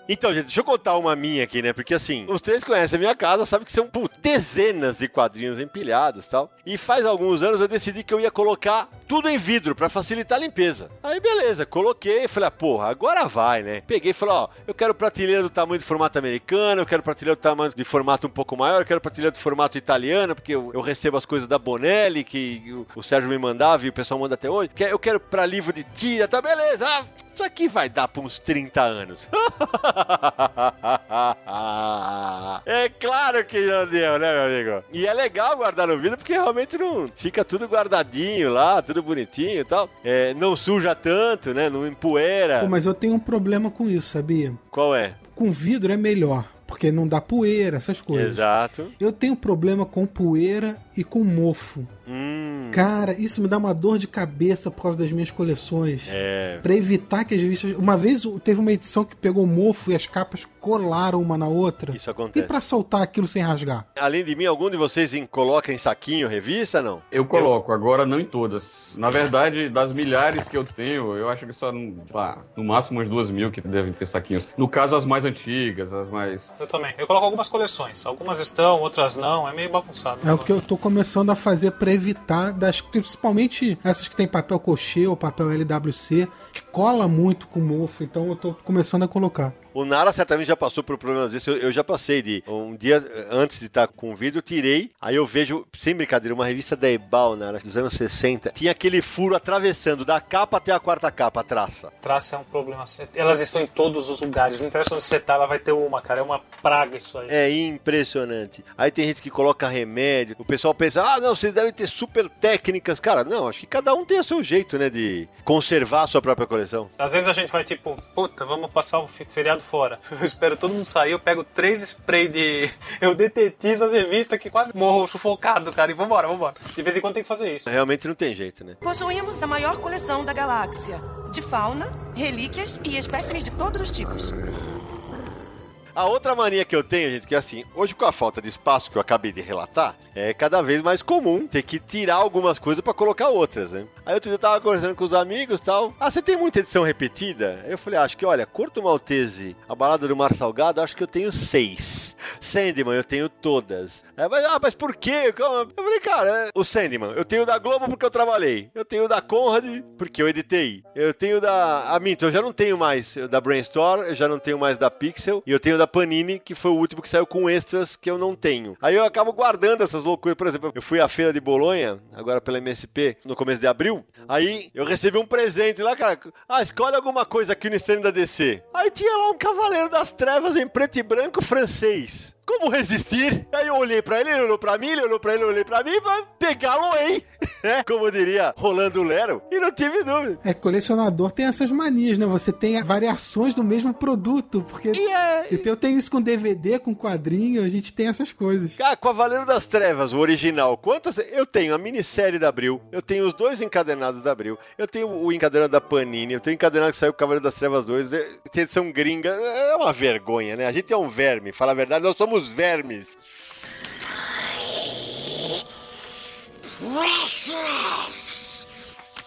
Então, gente, deixa eu contar uma minha aqui, né? Porque assim, os três conhecem a minha casa, sabem que são pô, dezenas de quadrinhos empilhados tal. E faz alguns anos eu decidi que eu ia colocar tudo em vidro pra facilitar a limpeza. Aí, beleza, coloquei e falei, ah, porra, agora vai, né? Peguei e falei, ó, eu quero prateleira do tamanho de formato americano, eu quero prateleira do tamanho de formato um pouco maior, eu quero prateleira do formato italiano, porque eu, eu recebo as coisas da Bonelli, que o, o Sérgio me mandava e o pessoal manda até hoje. Eu quero pra livro de tira, tá beleza? Ah, isso aqui vai dar pra uns 30 anos. é claro que já deu, né, meu amigo? E é legal guardar no vidro porque realmente não fica tudo guardadinho lá, tudo bonitinho e tal. É, não suja tanto, né? Não empoeira. Pô, mas eu tenho um problema com isso, sabia? Qual é? Com vidro é melhor, porque não dá poeira, essas coisas. Exato. Eu tenho problema com poeira e com mofo. Hum. Cara, isso me dá uma dor de cabeça por causa das minhas coleções. É. Pra evitar que as revistas. Uma vez teve uma edição que pegou mofo e as capas colaram uma na outra. Isso E acontece. pra soltar aquilo sem rasgar? Além de mim, algum de vocês em- coloca em saquinho revista, não? Eu coloco, agora não em todas. Na verdade, das milhares que eu tenho, eu acho que só no, no máximo umas duas mil que devem ter saquinhos. No caso, as mais antigas, as mais. Eu também. Eu coloco algumas coleções. Algumas estão, outras não. É meio bagunçado. É o que eu tô começando a fazer pra evitar das. Principalmente essas que tem papel cochê ou papel LWC, que cola muito com mofo, então eu tô começando a colocar. O Nara certamente já passou por problemas desses. Eu, eu já passei de. Um dia eh, antes de estar com o vídeo, eu tirei. Aí eu vejo, sem brincadeira, uma revista da Ebal, Nara, dos anos 60. Tinha aquele furo atravessando da capa até a quarta capa, a traça. Traça é um problema. Elas estão em todos os lugares. Não interessa onde você tá, ela vai ter uma, cara. É uma praga isso aí. É impressionante. Aí tem gente que coloca remédio. O pessoal pensa, ah, não, vocês devem ter super técnicas. Cara, não, acho que cada um tem o seu jeito, né, de conservar a sua própria coleção. Às vezes a gente vai tipo, puta, vamos passar o feriado fora. Eu espero todo mundo sair, eu pego três spray de. Eu detetizo as revistas que quase morro sufocado, cara. E vambora, vambora. De vez em quando tem que fazer isso. Realmente não tem jeito, né? Possuímos a maior coleção da galáxia, de fauna, relíquias e espécimes de todos os tipos. A outra mania que eu tenho, gente, que é assim, hoje com a falta de espaço que eu acabei de relatar, é cada vez mais comum ter que tirar algumas coisas pra colocar outras, né? Aí outro dia eu tava conversando com os amigos tal. Ah, você tem muita edição repetida? Eu falei, ah, acho que, olha, Corto Maltese, A Balada do Mar Salgado, acho que eu tenho seis. Sandman, eu tenho todas. Aí, mas, ah, mas por quê? Eu falei, cara, é, o Sandman, eu tenho da Globo porque eu trabalhei. Eu tenho da Conrad porque eu editei. Eu tenho da... A Minto, eu já não tenho mais da Brainstorm, eu já não tenho mais da Pixel. E eu tenho da Panini, que foi o último que saiu com extras que eu não tenho. Aí eu acabo guardando essas loucuras. Por exemplo, eu fui à feira de Bolonha, agora pela MSP, no começo de abril. Aí eu recebi um presente lá, cara. Ah, escolhe alguma coisa aqui no stand da DC. Aí tinha lá um Cavaleiro das Trevas em preto e branco francês. Como resistir? Aí eu olhei pra ele, ele olhou pra mim, ele olhou pra ele, eu olhei pra mim, mas pegá-lo, hein? É, como diria Rolando Lero, e não tive dúvida. É, colecionador tem essas manias, né? Você tem variações do mesmo produto, porque. E é. Então eu tenho isso com DVD, com quadrinho, a gente tem essas coisas. Cara, Cavaleiro das Trevas, o original, quantas. Eu tenho a minissérie da Abril, eu tenho os dois encadernados da Abril, eu tenho o encadernado da Panini, eu tenho o encadernado que saiu com Cavaleiro das Trevas 2, eh, tem edição gringa. É uma vergonha, né? A gente é um verme, fala a verdade, nós somos vermes.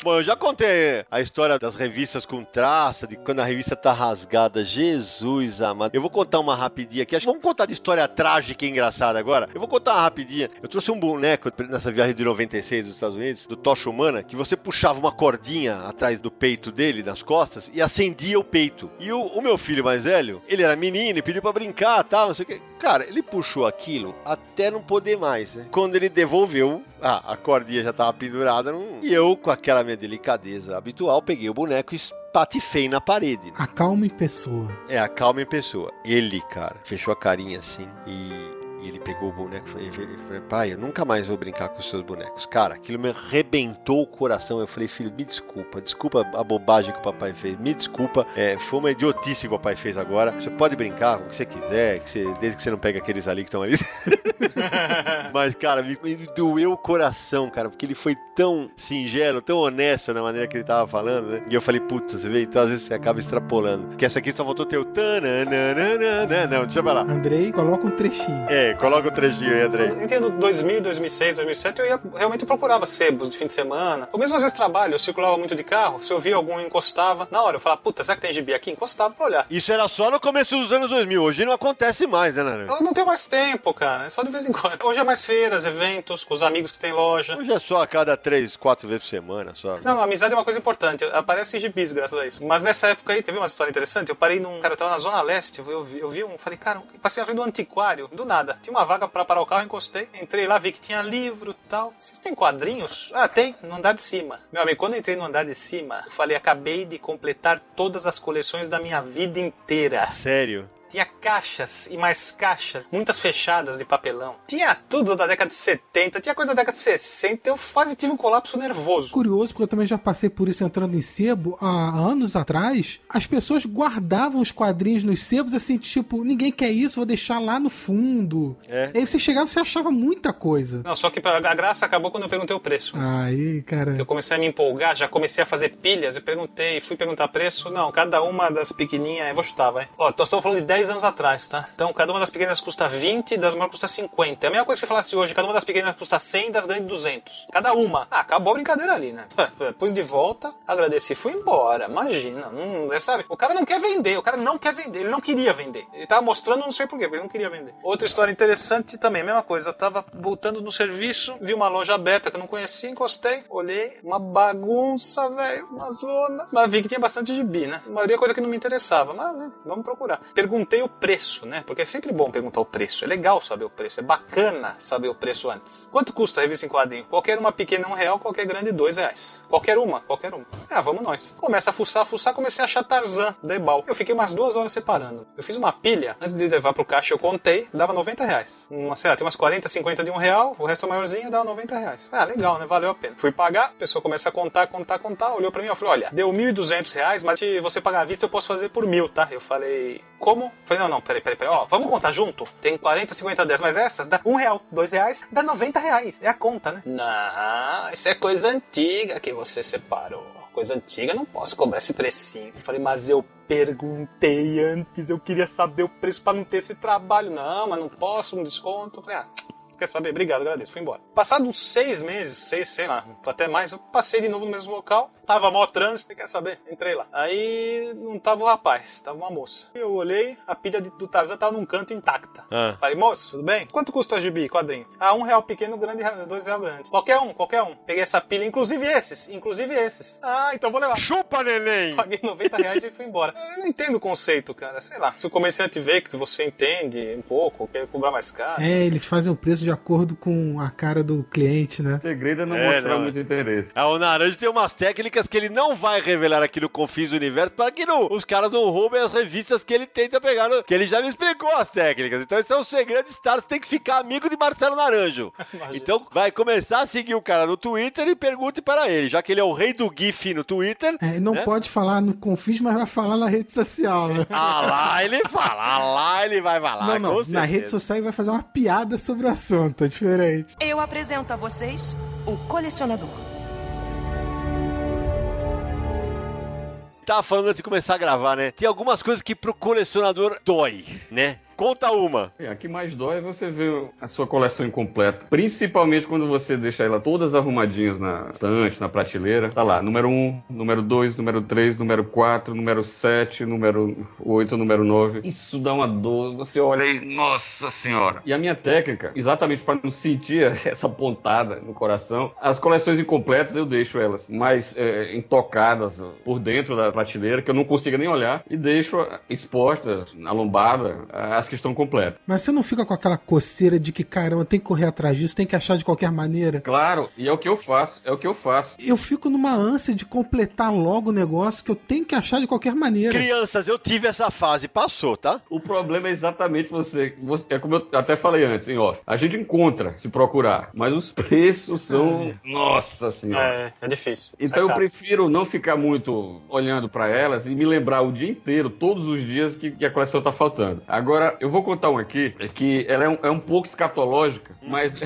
Bom, eu já contei a história das revistas com traça, de quando a revista tá rasgada. Jesus amado. Eu vou contar uma rapidinha aqui. Acho vamos contar de história trágica e engraçada agora. Eu vou contar uma rapidinha. Eu trouxe um boneco nessa viagem de 96 dos Estados Unidos, do Tocha Humana, que você puxava uma cordinha atrás do peito dele, nas costas, e acendia o peito. E o, o meu filho mais velho, ele era menino e pediu pra brincar tal, não sei o que. Cara, ele puxou aquilo até não poder mais, né? Quando ele devolveu, ah, a cordinha já tava pendurada. Não... E eu, com aquela minha delicadeza habitual, peguei o boneco e espatifei na parede. Acalma em pessoa. É, a calma em pessoa. Ele, cara, fechou a carinha assim e. e ele pegou o boneco e falou, pai, eu nunca mais vou brincar com os seus bonecos. Cara, aquilo me arrebentou o coração. Eu falei, filho, me desculpa, desculpa a bobagem que o papai fez, me desculpa. É, foi uma idiotice que o papai fez agora. Você pode brincar com o que você quiser, que você- desde que você não pegue aqueles ali que estão ali. Mas, cara, me, me doeu o coração, cara, porque ele foi tão singelo, tão honesto na maneira que ele tava falando, né? E eu falei, putz, você vê, então às vezes você acaba extrapolando. Que essa aqui só faltou ter o tananana. Não, deixa pra lá. Andrei, coloca um trechinho. É, coloca o trechinho aí, André. Eu entendo 2000, 2006, 2007, eu ia, realmente procurava sebos de fim de semana. Ou mesmo às vezes trabalho, eu circulava muito de carro, se eu via algum encostava, na hora eu falava, puta, será que tem gibi aqui? Encostava pra olhar. Isso era só no começo dos anos 2000. Hoje não acontece mais, né, Naran? Eu não tenho mais tempo, cara, é só de vez em quando. Hoje é mais feiras, eventos, com os amigos que tem loja. Hoje é só a cada três, quatro vezes por semana, só. Não, a amizade é uma coisa importante. Aparece gibis graças a isso. Mas nessa época aí, teve uma história interessante. Eu parei num. Cara, eu tava na Zona Leste. Eu vi, eu vi um. Falei, cara, eu passei na frente do antiquário. Do nada. Tinha uma vaga pra parar o carro, encostei. Entrei lá, vi que tinha livro e tal. Vocês têm quadrinhos? Ah, tem. No andar de cima. Meu amigo, quando eu entrei no andar de cima, falei, acabei de completar todas as coleções da minha vida inteira. Sério? Tinha caixas e mais caixas, muitas fechadas de papelão. Tinha tudo da década de 70, tinha coisa da década de 60. Eu quase tive um colapso nervoso. Curioso, porque eu também já passei por isso entrando em sebo há anos atrás. As pessoas guardavam os quadrinhos nos sebos assim, tipo, ninguém quer isso, vou deixar lá no fundo. É. Aí você chegava e você achava muita coisa. Não, só que a graça acabou quando eu perguntei o preço. Aí, cara. Eu comecei a me empolgar, já comecei a fazer pilhas, eu perguntei, fui perguntar preço. Não, cada uma das pequenininhas, eu vou chutar, vai. Ó, nós estamos falando de 10 anos atrás, tá? Então, cada uma das pequenas custa 20 e das maiores custa 50. É a mesma coisa que você falasse hoje, cada uma das pequenas custa 100 e das grandes 200. Cada uma. Ah, acabou a brincadeira ali, né? Pus de volta, agradeci, fui embora. Imagina, não, é, sabe? O cara não quer vender, o cara não quer vender, ele não queria vender. Ele tava mostrando, não sei porquê, porque ele não queria vender. Outra história interessante também, mesma coisa. Eu tava voltando no serviço, vi uma loja aberta que eu não conhecia, encostei, olhei, uma bagunça, velho, uma zona. Mas vi que tinha bastante gibi, né? A maioria é coisa que não me interessava, mas né, vamos procurar. Perguntei o preço, né? Porque é sempre bom perguntar o preço. É legal saber o preço, é bacana saber o preço antes. Quanto custa a revista em quadrinho? Qualquer uma pequena um real, qualquer grande dois reais. Qualquer uma, qualquer uma. Ah, vamos nós. Começa a fuçar, fuçar, comecei a achar Tarzan, Debal. Eu fiquei umas duas horas separando. Eu fiz uma pilha, antes de levar pro caixa eu contei, dava 90 reais. Uma, sei lá, tem umas 40, 50 de um real, o resto maiorzinho dava 90 reais. Ah, legal, né? Valeu a pena. Fui pagar, a pessoa começa a contar, contar, contar, olhou pra mim e falou: olha, deu 1.200 reais, mas se você pagar à vista eu posso fazer por mil, tá? Eu falei, como? Falei, não, não, peraí, peraí, peraí, ó, vamos contar junto? Tem 40, 50, 10, mas essas dá um real, dois reais, dá 90 reais. É a conta, né? Não, isso é coisa antiga que você separou. Coisa antiga, não posso cobrar esse precinho. Falei, mas eu perguntei antes, eu queria saber o preço para não ter esse trabalho. Não, mas não posso, um desconto. Falei, ah, quer saber? Obrigado, agradeço. Fui embora. Passados seis meses, seis, sei lá, até mais, eu passei de novo no mesmo local. Tava mó trânsito, quer saber? Entrei lá. Aí não tava o rapaz, tava uma moça. Eu olhei, a pilha de- do Tarzan tava num canto intacta. Ah. Falei, moço, tudo bem? Quanto custa a gibi, quadrinho? Ah, um real pequeno, grande, dois real grande. Qualquer um, qualquer um. Peguei essa pilha, inclusive esses, inclusive esses. Ah, então vou levar. Chupa, neném! Paguei 90 reais e fui embora. Eu não entendo o conceito, cara. Sei lá. Se o comerciante vê que você entende um pouco, quer cobrar mais caro. É, eles fazem o preço de acordo com a cara do cliente, né? O segredo é não É, mostrar não, muito interesse. Ah, o Naranjo tem umas técnicas que ele não vai revelar aqui no Confins do Universo para que não- os caras não roubem as revistas que ele tenta pegar. no- que ele já me explicou as técnicas. Então esse é o segredo de Star. Você tem que ficar amigo de Marcelo Naranjo. então vai começar a seguir o cara no Twitter e pergunte para ele, já que ele é o rei do GIF no Twitter. É, não né? pode falar no Confis, mas vai falar na rede social, né? Ah lá ele fala, ah lá ele vai falar. não, não. Na rede social ele vai fazer uma piada sobre o assunto, é diferente. Eu apresento a vocês o colecionador. Tava falando antes de começar a gravar, né? Tem algumas coisas que pro colecionador dói, né? Conta uma. É, a que mais dói é você ver a sua coleção incompleta. Principalmente quando você deixa ela todas arrumadinhas na estante, na prateleira. Tá lá, número 1, número 2, número 3, número 4, número 7, número 8, número 9. Isso dá uma dor. Você olha e, nossa senhora. E a minha técnica, exatamente para não sentir essa pontada no coração, as coleções incompletas eu deixo elas mais é, intocadas por dentro da prateleira, que eu não consiga nem olhar, e deixo expostas na lombada as que estão completas. Mas você não fica com aquela coceira de que, caramba, tem que correr atrás disso, tem que achar de qualquer maneira. Claro, e é o que eu faço, é o que eu faço. Eu fico numa ânsia de completar logo o negócio que eu tenho que achar de qualquer maneira. Crianças, eu tive essa fase, passou, tá? O problema é exatamente você, você- É como eu até falei antes, em off. A gente encontra se procurar, mas os preços são. Nossa senhora. É, é difícil. Então eu Sacar. prefiro não ficar muito olhando pra elas e me lembrar o dia inteiro, todos os dias, que, que a coleção tá faltando. Agora, eu vou contar um aqui, é que ela é um, é um pouco escatológica, mas,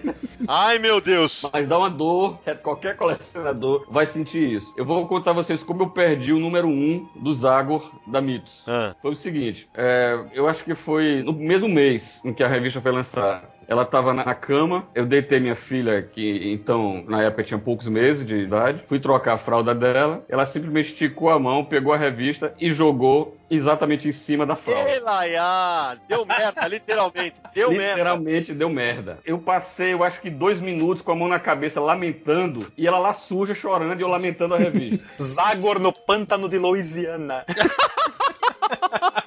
Ai, meu Deus. mas dá uma dor. que Qualquer colecionador vai sentir isso. Eu vou contar a vocês como eu perdi o número 1 do Zagor da Mitos. Ah. Foi o seguinte, é, eu acho que foi no mesmo mês em que a revista foi lançada. Ela estava na cama, eu deitei minha filha, que então na época tinha poucos meses de idade, fui trocar a fralda dela, ela simplesmente esticou a mão, pegou a revista e jogou exatamente em cima da fralda. Ei, Laia, deu merda, literalmente. Deu merda. Literalmente deu merda. Eu passei, eu acho que dois minutos com a mão na cabeça, lamentando, e ela lá suja, chorando, e eu lamentando a revista. Zagor no pântano de Louisiana.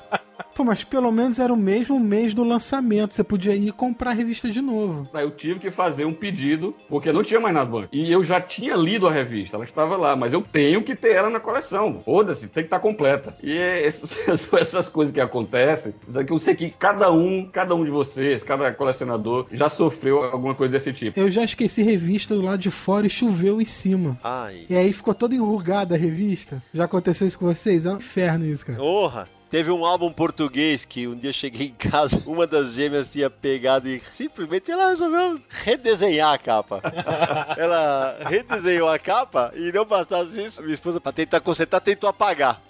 Pô, mas pelo menos era o mesmo mês do lançamento. Você podia ir comprar a revista de novo. Aí eu tive que fazer um pedido, porque não tinha mais nada no banco. E eu já tinha lido a revista, ela estava lá, mas eu tenho que ter ela na coleção. Foda-se, tem que estar completa. E é essas, essas coisas que acontecem, que eu sei que cada um, cada um de vocês, cada colecionador já sofreu alguma coisa desse tipo. Eu já esqueci revista do lado de fora e choveu em cima. Ai. E aí ficou toda enrugada a revista. Já aconteceu isso com vocês? É um inferno isso, cara. Porra! Teve um álbum português que um dia eu cheguei em casa, uma das gêmeas tinha pegado e simplesmente ela resolveu redesenhar a capa. ela redesenhou a capa e não bastasse isso, minha esposa, pra tentar consertar, tentou apagar.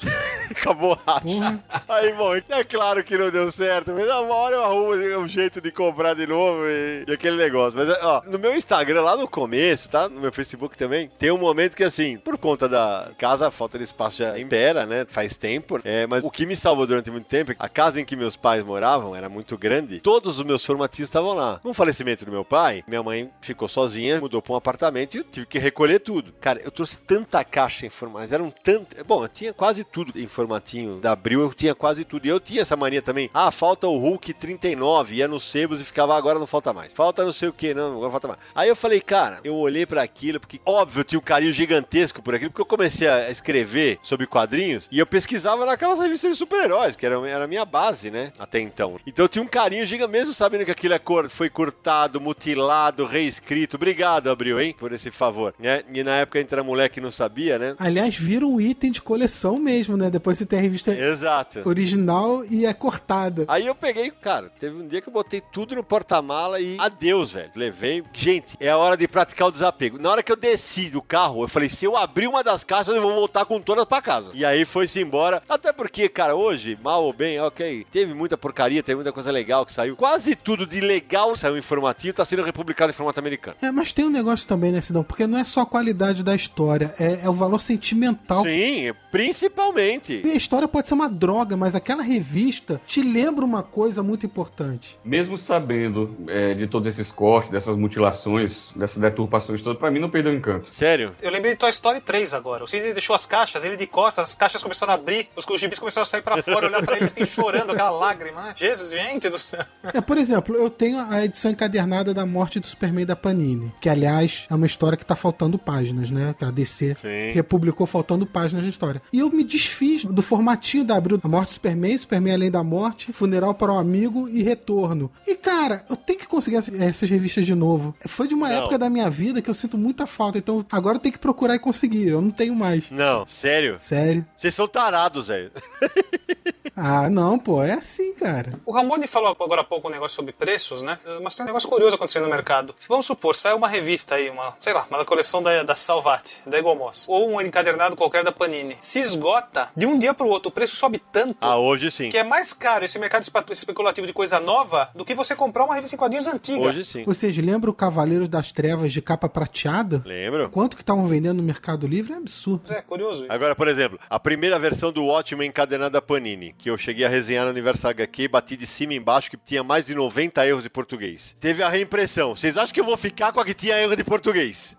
Acabou a Porra. Aí, bom, é claro que não deu certo, mas uma hora eu arrumo um jeito de comprar de novo e, e aquele negócio. Mas, ó, no meu Instagram, lá no começo, tá? No meu Facebook também, tem um momento que, assim, por conta da casa, a falta de espaço já impera, né? Faz tempo. É, mas o que me salvou durante muito tempo, a casa em que meus pais moravam era muito grande, todos os meus formatinhos estavam lá. Com o falecimento do meu pai, minha mãe ficou sozinha, mudou pra um apartamento e eu tive que recolher tudo. Cara, eu trouxe tanta caixa em formatos, eram tanto. Bom, eu tinha quase tudo em formatinho da Abril, eu tinha quase tudo. E eu tinha essa mania também. Ah, falta o Hulk 39, ia nos sebos e ficava, "Ah, agora não falta mais. Falta não sei o que, não, agora falta mais. Aí eu falei, cara, eu olhei pra aquilo, porque óbvio, eu tinha um carinho gigantesco por aquilo, porque eu comecei a escrever sobre quadrinhos e eu pesquisava naquelas revistas de super-heróis, que era, era a minha base, né, até então. Então eu tinha um carinho gigante, mesmo sabendo que aquilo é cor, foi cortado, mutilado, reescrito. Obrigado, Abril, hein, por esse favor. Né? E na época a gente era moleque não sabia, né? Aliás, vira um item de coleção mesmo, né? Depois você tem a revista Exato. original e é cortada. Aí eu peguei, cara, teve um dia que eu botei tudo no porta-mala e adeus, velho. Levei. Gente, é a hora de praticar o desapego. Na hora que eu desci do carro, eu falei, se eu abrir uma das caixas, eu vou voltar com todas pra casa. E aí foi-se embora. Até porque, cara, hoje, mal ou bem, ok, teve muita porcaria, teve muita coisa legal que saiu. Quase tudo de legal saiu em formatinho tá sendo republicado em formato americano. É, mas tem um negócio também, né, Sidão? Porque não é só a qualidade da história, é, é o valor sentimental. Sim, principalmente. E a história pode ser uma droga, mas aquela revista te lembra uma coisa muito importante. Mesmo sabendo é, de todos esses cortes, dessas mutilações, dessas deturpações todas, pra mim não perdeu o encanto. Sério? Eu lembrei de Toy Story 3 agora. O Sidney deixou as caixas, ele de costas, as caixas começaram a abrir, os gibis começaram a sair pra fora, olhando pra ele assim, chorando, aquela lágrima. né? Jesus, gente do céu. É, por exemplo, eu tenho a edição encadernada da morte do Superman da Panini, que aliás é uma história que tá faltando páginas, né? Que a DC Sim. republicou faltando páginas na história. E eu me desfiz do formatinho da Abril, a morte do Superman, Superman além da morte, funeral para um amigo e retorno. E cara, eu tenho que conseguir essa- essas revistas de novo. Foi de uma Não. época da minha vida que eu sinto muita falta, então agora eu tenho que procurar e conseguir. Eu não tenho mais. Não, sério? Sério. Vocês são tarados, velho. Ah, não, pô, é assim, cara. O Ramone falou agora há pouco um negócio sobre preços, né? Mas tem um negócio curioso acontecendo no mercado. Se vamos supor, sai uma revista aí, uma, sei lá, uma da coleção da, da Salvati, da Egomoss, ou um encadernado qualquer da Panini. Se esgota, de um dia pro outro, o preço sobe tanto Ah, hoje sim. que é mais caro esse mercado especulativo de coisa nova do que você comprar uma revista em quadrinhos antiga. Hoje sim. Vocês lembram o Cavaleiros das Trevas de capa prateada? Lembro? Quanto que estavam vendendo no Mercado Livre é absurdo. É curioso. isso. Agora, por exemplo, a primeira versão do Watchmen encadenada Panini, que eu cheguei a resenhar no Universo HQ, bati de cima e embaixo, que tinha mais de 90 erros de português. Teve a reimpressão. Vocês acham que eu vou ficar com a que tinha erro de português?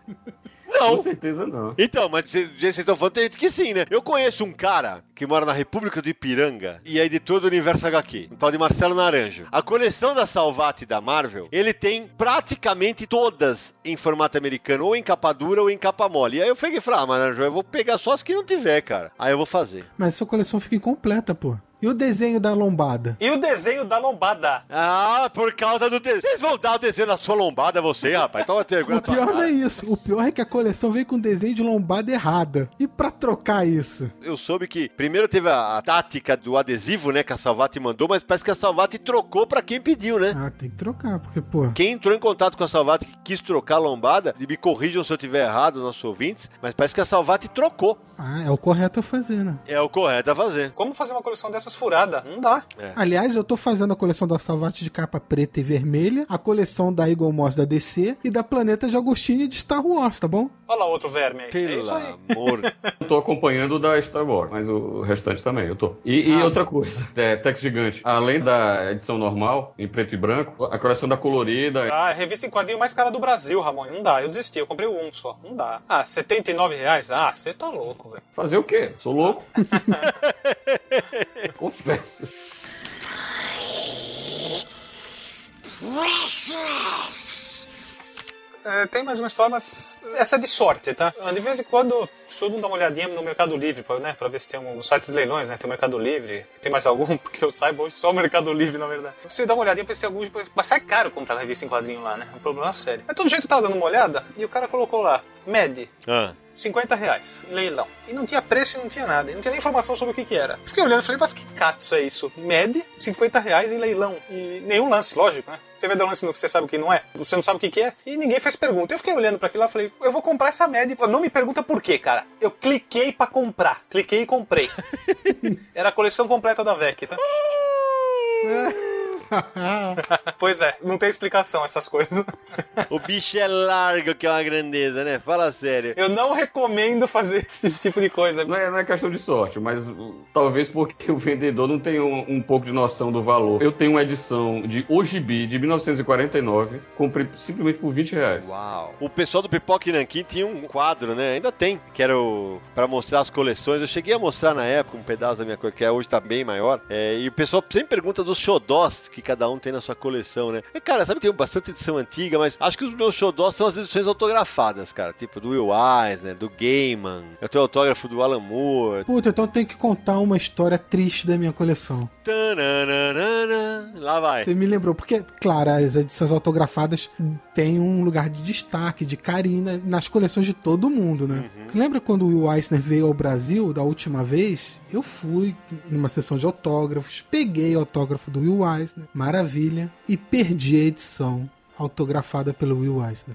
Com certeza não. Então, mas cê- vocês estão falando, tem gente que sim, né? Eu conheço um cara que mora na República do Ipiranga e é editor do Universo HQ, um tal de Marcelo Naranjo. A coleção da Salvati da Marvel, ele tem praticamente todas em formato americano, ou em capa dura ou em capa mole. E aí eu peguei e falei, ah, mas Naranjo, eu vou pegar só as que não tiver, cara. Aí eu vou fazer. Mas sua coleção fica incompleta, pô. E o desenho da lombada? E o desenho da lombada. Ah, por causa do desenho. Vocês vão dar o desenho na sua lombada, você, rapaz. Toma vergonha O pior não é isso. O pior é que a coleção veio com desenho de lombada errada. E pra trocar isso? Eu soube que primeiro teve a, a tática do adesivo, né, que a Salvati mandou, mas parece que a Salvati trocou pra quem pediu, né? Ah, tem que trocar, porque, pô. Quem entrou em contato com a Salvati que quis trocar a lombada, e me corrijam se eu tiver errado, nossos ouvintes, mas parece que a Salvati trocou. Ah, é o correto a fazer, né? É o correto a fazer. Como fazer uma coleção dessas furada? Não dá. Aliás, eu tô fazendo a coleção da Salvati de capa preta e vermelha, a coleção da Eagle Moss da DC e da Planeta de Agostinho de Star Wars, tá bom? Olha lá outro verme aí. é Pelo isso aí. amor. Eu tô acompanhando o da Star Wars, mas o restante também, eu tô. E, e outra coisa, é, Tex Gigante. Além da edição normal, em preto e branco, a coleção da colorida. Ah, a revista em quadrinho mais cara do Brasil, Ramon. Não dá. Eu desisti. Eu comprei um só. Não dá. Ah, 79 reais? Ah, você tá louco, velho. Fazer o quê? Sou louco? Confesso. É, tem mais uma história, mas essa é de sorte, tá? De vez em quando costumo dar uma olhadinha no Mercado Livre, pra, né? Pra ver se tem um, sites de leilões, né? Tem o Mercado Livre, tem mais algum, porque eu saiba hoje só o Mercado Livre, na verdade. Você dá uma olhadinha pra ver se tem alguns. Mas sai caro comprar revista em quadrinho lá, né? É um problema sério. É mas todo jeito tava dando uma olhada e o cara colocou lá, Mede. Ah. 50 reais em leilão. E não tinha preço e não tinha nada. E não tinha nem informação sobre o que que era. Fiquei olhando e falei, mas que catso é isso? Med, 50 reais em leilão. E nenhum lance, lógico, né? Você vai dar um lance no que você sabe o que não é, você não sabe o que, que é, e ninguém fez pergunta. Eu fiquei olhando para aquilo lá e falei, eu vou comprar essa Med. Não me pergunta por quê, cara. Eu cliquei para comprar. Cliquei e comprei. era a coleção completa da VEC, tá? pois é, não tem explicação essas coisas. O bicho é largo, que é uma grandeza, né? Fala sério. Eu não recomendo fazer esse tipo de coisa. Não é, não é questão de sorte, mas uh, talvez porque o vendedor não tenha um, um pouco de noção do valor. Eu tenho uma edição de Ojibi de 1949, comprei simplesmente por 20 reais. Uau. O pessoal do Pipoca e Nanquim tinha um quadro, né? Ainda tem, que era o... pra mostrar as coleções. Eu cheguei a mostrar na época um pedaço da minha coisa, que é, hoje tá bem maior. É, e o pessoal sempre pergunta dos xodós que cada um tem na sua coleção, né? E, cara, sabe que tem bastante edição antiga, mas acho que os meus xodós são as edições autografadas, cara. Tipo do Will Eisner, do Gaiman. Eu tenho autógrafo do Alan Moore. Puta, então tem que contar uma história triste da minha coleção. Tananana. Lá vai. Você me lembrou, porque, claro, as edições autografadas têm um lugar de destaque, de carinho na- nas coleções de todo mundo, né? Lembra quando o Will Eisner veio ao Brasil da última vez? Eu fui numa sessão de autógrafos, peguei o autógrafo do Will Eisner, maravilha, e perdi a edição autografada pelo Will Eisner.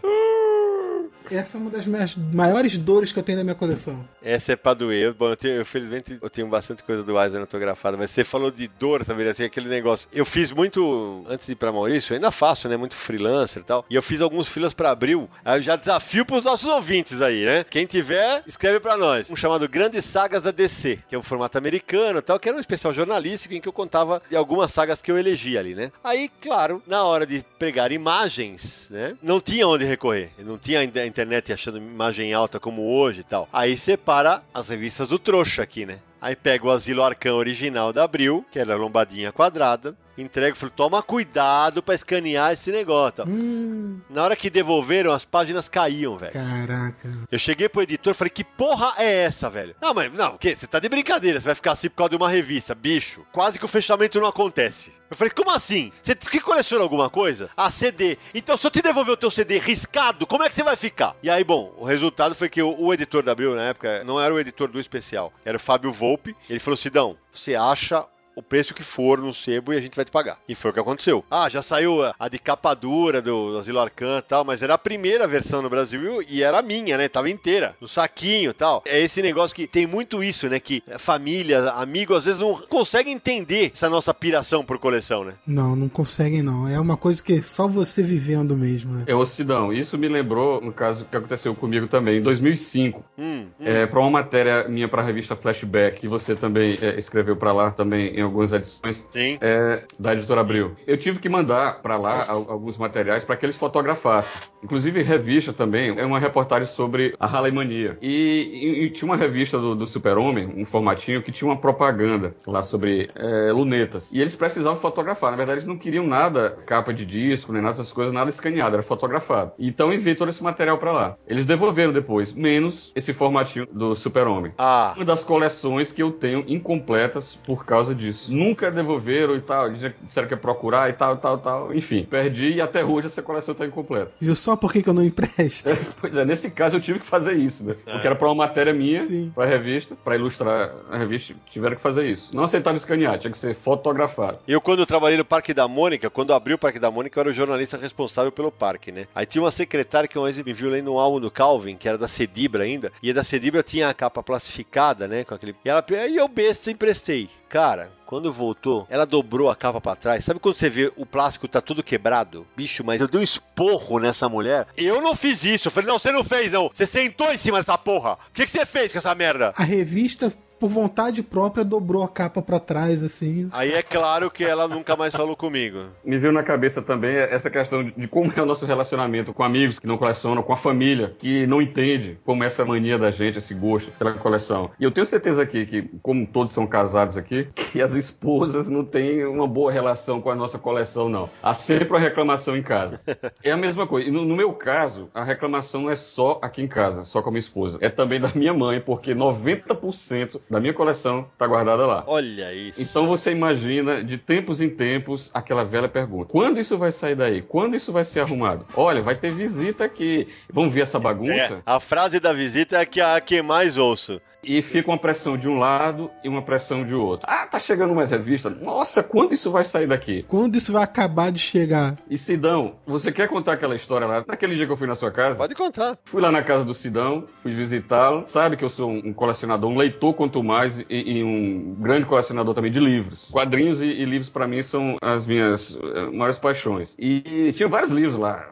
Essa é uma das minhas maiores dores que eu tenho na minha coleção. Essa é pra doer. Bom, eu, tenho, eu, felizmente eu tenho bastante coisa do Eisner autografada, mas você falou de dor também, assim, aquele negócio. Eu fiz muito, antes de ir pra Maurício, eu ainda faço, né? Muito freelancer e tal. E eu fiz alguns filas pra abril. Aí eu já desafio pros nossos ouvintes aí, né? Quem tiver, escreve pra nós. Um chamado Grandes Sagas da DC, que é um formato americano e tal, que era um especial jornalístico em que eu contava de algumas sagas que eu elegi ali, né? Aí, claro, na hora de pegar imagens, né? Não tinha onde recorrer. Não tinha a internet achando imagem alta como hoje e tal. Aí separa as revistas do trouxa aqui, né? Aí pega o Asilo Arcão original da Abril, que era a lombadinha quadrada, entrega falou: toma cuidado pra escanear esse negócio. Hum, Na hora que devolveram, as páginas caíam, velho. caraca. Eu cheguei pro editor e falei, que porra é essa, velho? Não, mas não, o quê? Você tá de brincadeira, você vai ficar assim por causa de uma revista, bicho. Quase que o fechamento não acontece. Eu falei, como assim? Você disse que coleciona alguma coisa? Ah, CD. Então, se eu te devolver o teu CD riscado, como é que você vai ficar? E aí, bom, o resultado foi que o, o editor da Abril, na época, não era o editor do especial, era o Fábio Volpe. Ele falou, Sidão, você acha o preço que for no sebo e a gente vai te pagar. E foi o que aconteceu. Ah, já saiu a, a de capa dura do Asilo Arcan e tal, mas era a primeira versão no Brasil e era a minha, né? Tava inteira, no saquinho e tal. É esse negócio que tem muito isso, né? Que família, amigo, às vezes não conseguem entender essa nossa piração por coleção, né? Não, não conseguem não. É uma coisa que só você vivendo mesmo, né? É, ô Sidão, isso me lembrou, no caso, que aconteceu comigo também, em 2005. Hum, hum. É, para uma matéria minha para a revista Flashback, que você também é, escreveu para lá também em algumas edições Sim. é, da editora Abril. Eu tive que mandar para lá al- alguns materiais para que eles fotografassem. Inclusive revista também, é uma reportagem sobre a Harley Mania. E, e- e tinha uma revista do, do Super-Homem, um formatinho, que tinha uma propaganda lá sobre é, lunetas. E eles precisavam fotografar. Na verdade, eles não queriam nada, capa de disco, nem nada dessas coisas, nada escaneado, era fotografado. Então eu enviei todo esse material para lá. Eles devolveram depois, menos esse formatinho do Super-Homem Ah, uma das coleções que eu tenho incompletas por causa disso. Nunca devolveram e tal, disseram que ia procurar e tal, tal, tal. Enfim, perdi e até hoje essa coleção tá incompleta. Viu só por que, que eu não empresto? Pois é, nesse caso eu tive que fazer isso, né? Porque era pra uma matéria minha, Sim. pra revista, pra ilustrar a revista, tiveram que fazer isso. Não aceitaram escanear, tinha que ser fotografado. Eu, quando eu trabalhei no Parque da Mônica, quando abriu o Parque da Mônica, eu era o jornalista responsável pelo parque, né? Aí tinha uma secretária que uma vez me viu lendo um álbum do Calvin, que era da Cedibra ainda, e a da Cedibra tinha a capa plastificada, né? Com aquele... E ela e eu besta emprestei. Cara, quando voltou, ela dobrou a capa pra trás. Sabe quando você vê o plástico tá tudo quebrado? Bicho, mas eu dei um esporro nessa mulher. Eu não fiz isso. Eu falei, não, você não fez, não. Você sentou em cima dessa porra. O que, que você fez com essa merda? A revista por vontade própria, dobrou a capa pra trás, assim. Aí é claro que ela nunca mais falou comigo. Me veio na cabeça também essa questão de como é o nosso relacionamento com amigos que não colecionam, com a família que não entende como é essa mania da gente, esse gosto pela coleção. E eu tenho certeza aqui que, como todos são casados aqui, que as esposas não têm uma boa relação com a nossa coleção, não. Há sempre uma reclamação em casa. É a mesma coisa. E no, no meu caso, a reclamação não é só aqui em casa, só com a minha esposa. É também da minha mãe, porque 90% da minha coleção tá guardada lá. Olha isso. Então você imagina, de tempos em tempos, aquela velha pergunta: quando isso vai sair daí? Quando isso vai ser arrumado? Olha, vai ter visita aqui. Vamos ver essa bagunça? É, a frase da visita é que a que mais ouço. E fica uma pressão de um lado e uma pressão de outro. Ah, tá chegando mais revista. Nossa, quando isso vai sair daqui? Quando isso vai acabar de chegar? E Sidão, você quer contar aquela história lá? Naquele dia que eu fui na sua casa? Pode contar. Fui lá na casa do Sidão, fui visitá-lo. Sabe que eu sou um colecionador, um leitor mais e, e um grande colecionador também de livros. Quadrinhos e, e livros para mim são as minhas uh, maiores paixões. E, e tinha vários livros lá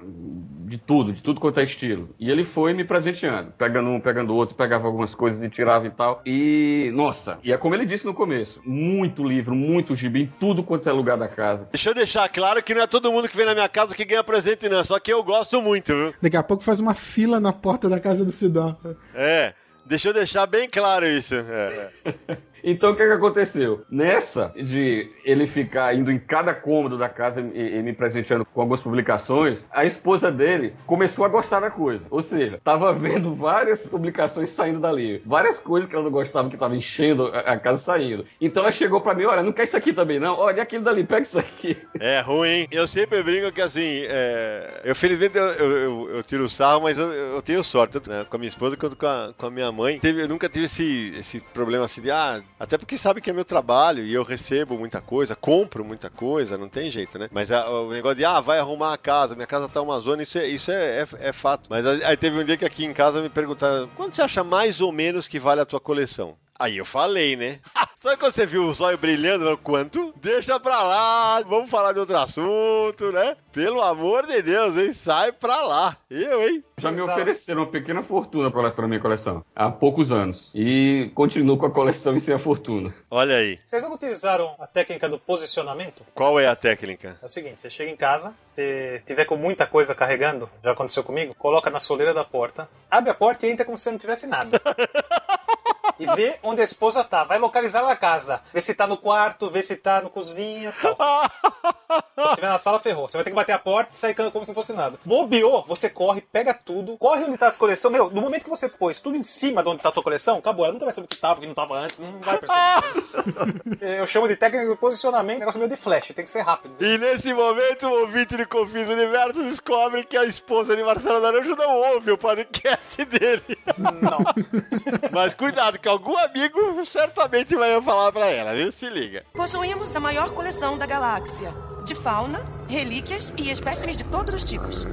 de tudo, de tudo quanto é estilo. E ele foi me presenteando, pegando um, pegando outro, pegava algumas coisas e tirava e tal. E, nossa, e é como ele disse no começo: muito livro, muito gibi, em tudo quanto é lugar da casa. Deixa eu deixar claro que não é todo mundo que vem na minha casa que ganha presente, não. Só que eu gosto muito, viu? Daqui a pouco faz uma fila na porta da casa do Sidão. É. Deixa eu deixar bem claro isso. É. Então o que, que aconteceu? Nessa de ele ficar indo em cada cômodo da casa e, e, me presenteando com algumas publicações, a esposa dele começou a gostar da coisa. Ou seja, tava vendo várias publicações saindo dali, várias coisas que ela não gostava que tava enchendo a, a casa saindo. Então ela chegou para mim, olha, não quer isso aqui também não? Olha aquilo dali, pega isso aqui. É ruim. Eu sempre brinco que assim, é... eu felizmente eu, eu, eu, tiro o sarro, mas eu, eu tenho sorte, tanto né, com a minha esposa quanto com a, com a minha mãe. Eu nunca tive esse, esse problema assim de, ah, até porque sabe que é meu trabalho e eu recebo muita coisa, compro muita coisa, não tem jeito, né? Mas a, o negócio de, ah, vai arrumar a casa, minha casa tá uma zona, isso é, isso é, é, é fato. Mas aí teve um dia que aqui em casa me perguntaram, quanto você acha mais ou menos que vale a tua coleção? Aí eu falei, né? Sabe quando você viu o zóio brilhando? Quanto? Deixa pra lá, vamos falar de outro assunto, né? Pelo amor de Deus, hein? Sai pra lá. Eu, hein? Já me ofereceram uma pequena fortuna pra, pra minha coleção, há poucos anos. E continuo com a coleção e sem a fortuna. Olha aí. Vocês não utilizaram a técnica do posicionamento? Qual é a técnica? É o seguinte, você chega em casa, se tiver com muita coisa carregando, já aconteceu comigo, coloca na soleira da porta, abre a porta e entra como se não tivesse nada. e vê onde a esposa tá. Vai localizar a casa. Vê se tá no quarto, vê se tá no cozinha tal. Se estiver na sala, ferrou. Você vai ter que bater a porta e sair como se não fosse nada. Bobeou, você corre, pega tudo, corre onde tá a coleção. Meu, no momento que você pôs tudo em cima de onde tá a tua coleção, acabou. Ela nunca vai saber o que tava, o que não tava antes, não vai perceber. Eu chamo de técnica de posicionamento, negócio meio de flash, tem que ser rápido. E nesse momento, o ouvinte de Confis Universo descobre que a esposa de Marcelo Naranjo não ouve o podcast dele. Não. Mas cuidado, que algum amigo certamente vai falar pra ela, viu? Se liga. Possuímos a maior coleção da galáxia. De fauna, relíquias e espécimes de todos os tipos.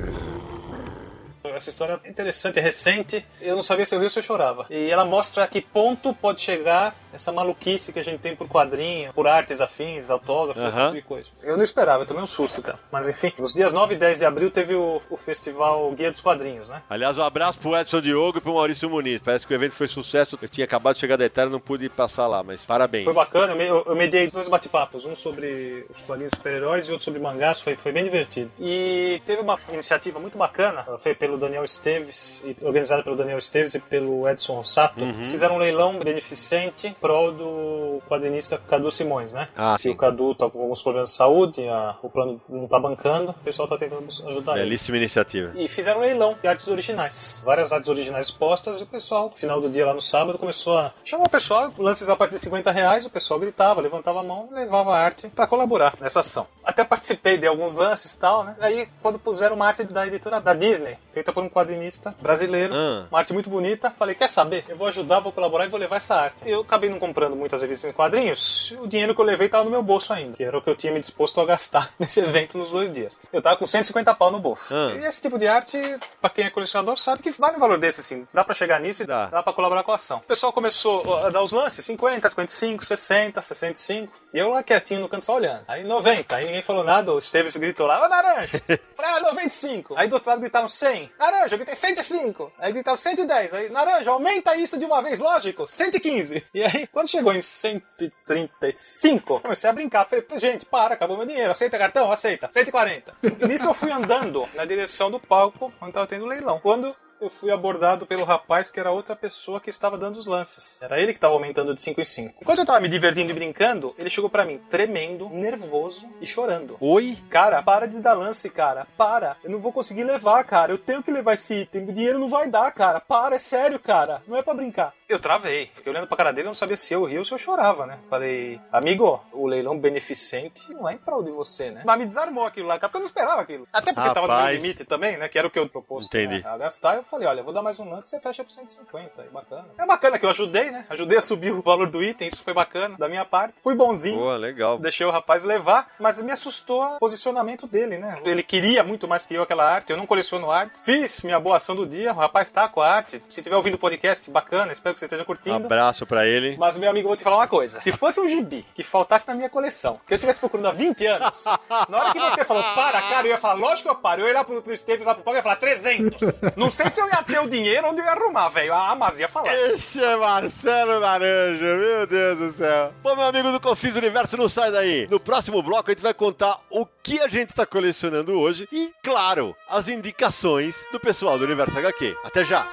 Essa história é interessante, é recente. Eu não sabia se eu ria ou se eu chorava. E ela mostra a que ponto pode chegar essa maluquice que a gente tem por quadrinho, por artes afins, autógrafos, esse Aham. tipo de coisa. Eu não esperava, eu tomei um susto, cara. Mas enfim, nos dias 9 e 10 de abril teve o, o festival Guia dos Quadrinhos, né? Aliás, um abraço pro Edson Diogo e pro Maurício Muniz. Parece que o evento foi sucesso. Eu tinha acabado de chegar da Eterna, não pude passar lá, mas parabéns. Foi bacana, eu me- eu, eu mediei dois bate-papos, um sobre os quadrinhos super-heróis e outro sobre mangás, foi, foi bem divertido. E teve uma iniciativa muito bacana, foi pelo Daniel Esteves, organizada pelo Daniel Esteves e pelo Edson Rossato. Eles Fizeram um leilão beneficente prol do quadrinista Cadu Simões, né? Ah, que sim. o Cadu tá com alguns problemas de saúde, a- o plano não tá bancando, o pessoal tá tentando ajudar ele. Belíssima iniciativa. E fizeram um leilão de artes originais. Várias artes originais expostas e o pessoal, no final do dia lá no sábado, começou a chamar o pessoal, lances a partir de 50 reais, o pessoal gritava, levantava a mão e levava a arte para colaborar nessa ação. Até participei de alguns lances e tal, né? Aí quando puseram uma arte da editora da Disney, feita por um quadrinista brasileiro, Ah. uma arte muito bonita, falei, quer saber? Eu vou ajudar, vou colaborar e vou levar essa arte. Eu acabei não comprando muitas revistas em quadrinhos, o dinheiro que eu levei tava no meu bolso ainda, que era o que eu tinha me disposto a gastar nesse evento nos dois dias. Eu tava com 150 pau no bolso. Ah. E esse tipo de arte, pra quem é colecionador, sabe que vale um valor desse, assim. Dá pra chegar nisso e Dá. dá, pra colaborar com a ação. O pessoal começou a dar os lances, 50, 55, 60, 65. E eu lá quietinho no canto só olhando. Aí 90, aí ninguém falou nada, o Esteves gritou lá, ô naranja! Falei, ah, 95. Aí do outro lado gritaram 100. Naranja, eu gritei 105. Aí gritaram 110. Aí, naranja, aumenta isso de uma vez, lógico, 115. E aí Quando chegou em 135, comecei a brincar. Falei, gente, para, acabou meu dinheiro. Aceita cartão? Aceita. 140. E nisso eu fui andando na direção do palco onde tava tendo leilão. Quando eu fui abordado pelo rapaz que era outra pessoa que estava dando os lances. Era ele que estava aumentando de 5 em 5. Enquanto eu estava me divertindo e brincando, ele chegou para mim tremendo, nervoso e chorando. Oi? Cara, para de dar lance, cara. Para. Eu não vou conseguir levar, cara. Eu tenho que levar esse item. O dinheiro não vai dar, cara. Para, é sério, cara. Não é para brincar. Eu travei. Fiquei olhando pra cara dele, eu não sabia se eu ria ou se eu chorava, né? Falei, amigo, o leilão beneficente não é em prol de você, né? Mas me desarmou aquilo lá, cara, porque eu não esperava aquilo. Até porque tava no meu Rapaz. limite também, né? Que era o que eu propus Entendi. né, a gastar. Eu falei, olha, vou dar mais um lance, você fecha por 150. É bacana. É bacana que eu ajudei, né? Ajudei a subir o valor do item, isso foi bacana da minha parte. Fui bonzinho. Boa, legal. Deixei o rapaz levar, mas me assustou o posicionamento dele, né? Ele queria muito mais que eu aquela arte, eu não coleciono arte. Fiz minha boa ação do dia, o rapaz tá com a arte. Se tiver ouvindo o podcast, bacana, espero que você esteja curtindo. Abraço pra ele. Mas, meu amigo, vou te falar uma coisa. Se fosse um gibi que faltasse na minha coleção, que eu tivesse procurando há 20 anos, na hora que você falou para, cara, eu ia falar, lógico que eu paro. Eu ia lá pro, pro Esteves, lá pro Paulo, eu ia falar 300. Não sei se eu ia ter o dinheiro onde eu ia arrumar, velho. A Amazon ia falar. Esse é Marcelo Laranja, meu Deus do céu. Bom, meu amigo do Confis Universo, não sai daí. No próximo bloco a gente vai contar o que a gente tá colecionando hoje e, claro, as indicações do pessoal do Universo HQ. Até já!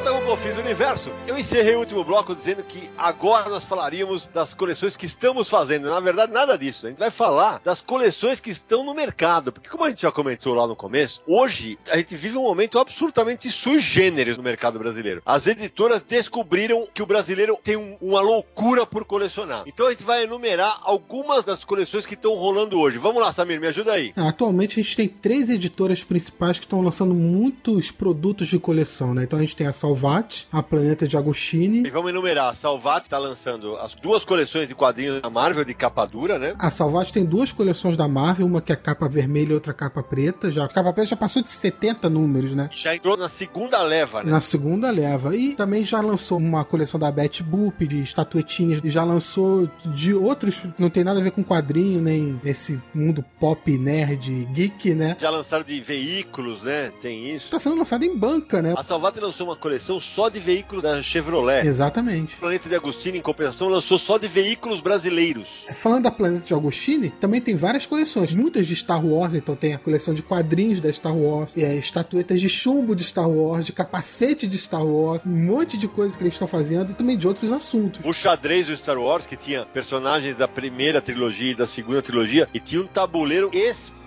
Volta com o Confis Universo, eu encerrei o último bloco dizendo que agora nós falaríamos das coleções que estamos fazendo. Na verdade, nada disso. A gente vai falar das coleções que estão no mercado. Porque, como a gente já comentou lá no começo, hoje a gente vive um momento absolutamente sui generis no mercado brasileiro. As editoras descobriram que o brasileiro tem um- uma loucura por colecionar. Então a gente vai enumerar algumas das coleções que estão rolando hoje. Vamos lá, Samir, me ajuda aí. Ah, Atualmente a gente tem três editoras principais que estão lançando muitos produtos de coleção, né? Então a gente tem a Salvat, a Planeta de Agostini. E vamos enumerar. A Salvat está lançando as duas coleções de quadrinhos da Marvel de capa dura, né? A Salvat tem duas coleções da Marvel, uma que é capa vermelha e outra capa preta. Já, a capa preta já passou de 70 números, né? Já entrou na segunda leva, né? Na segunda leva. E também já lançou uma coleção da Betty Boop, de estatuetinhas. E já lançou de outros, não tem nada a ver com quadrinho, nem esse mundo pop, nerd, geek, né? Já lançaram de veículos, né? Tem isso. Tá sendo lançado em banca, né? A Salvat lançou uma coleção só de veículos da Chevrolet. Exatamente. Planeta de Agostinho, em compensação, lançou só de veículos brasileiros. Falando da Planeta de Agostini, também tem várias coleções, muitas de Star Wars, então tem a coleção de quadrinhos da Star Wars, é, estatuetas de chumbo de Star Wars, de capacete de Star Wars, um monte de coisa que eles estão fazendo e também de outros assuntos. O xadrez do Star Wars, que tinha personagens da primeira trilogia e da segunda trilogia, e tinha um tabuleiro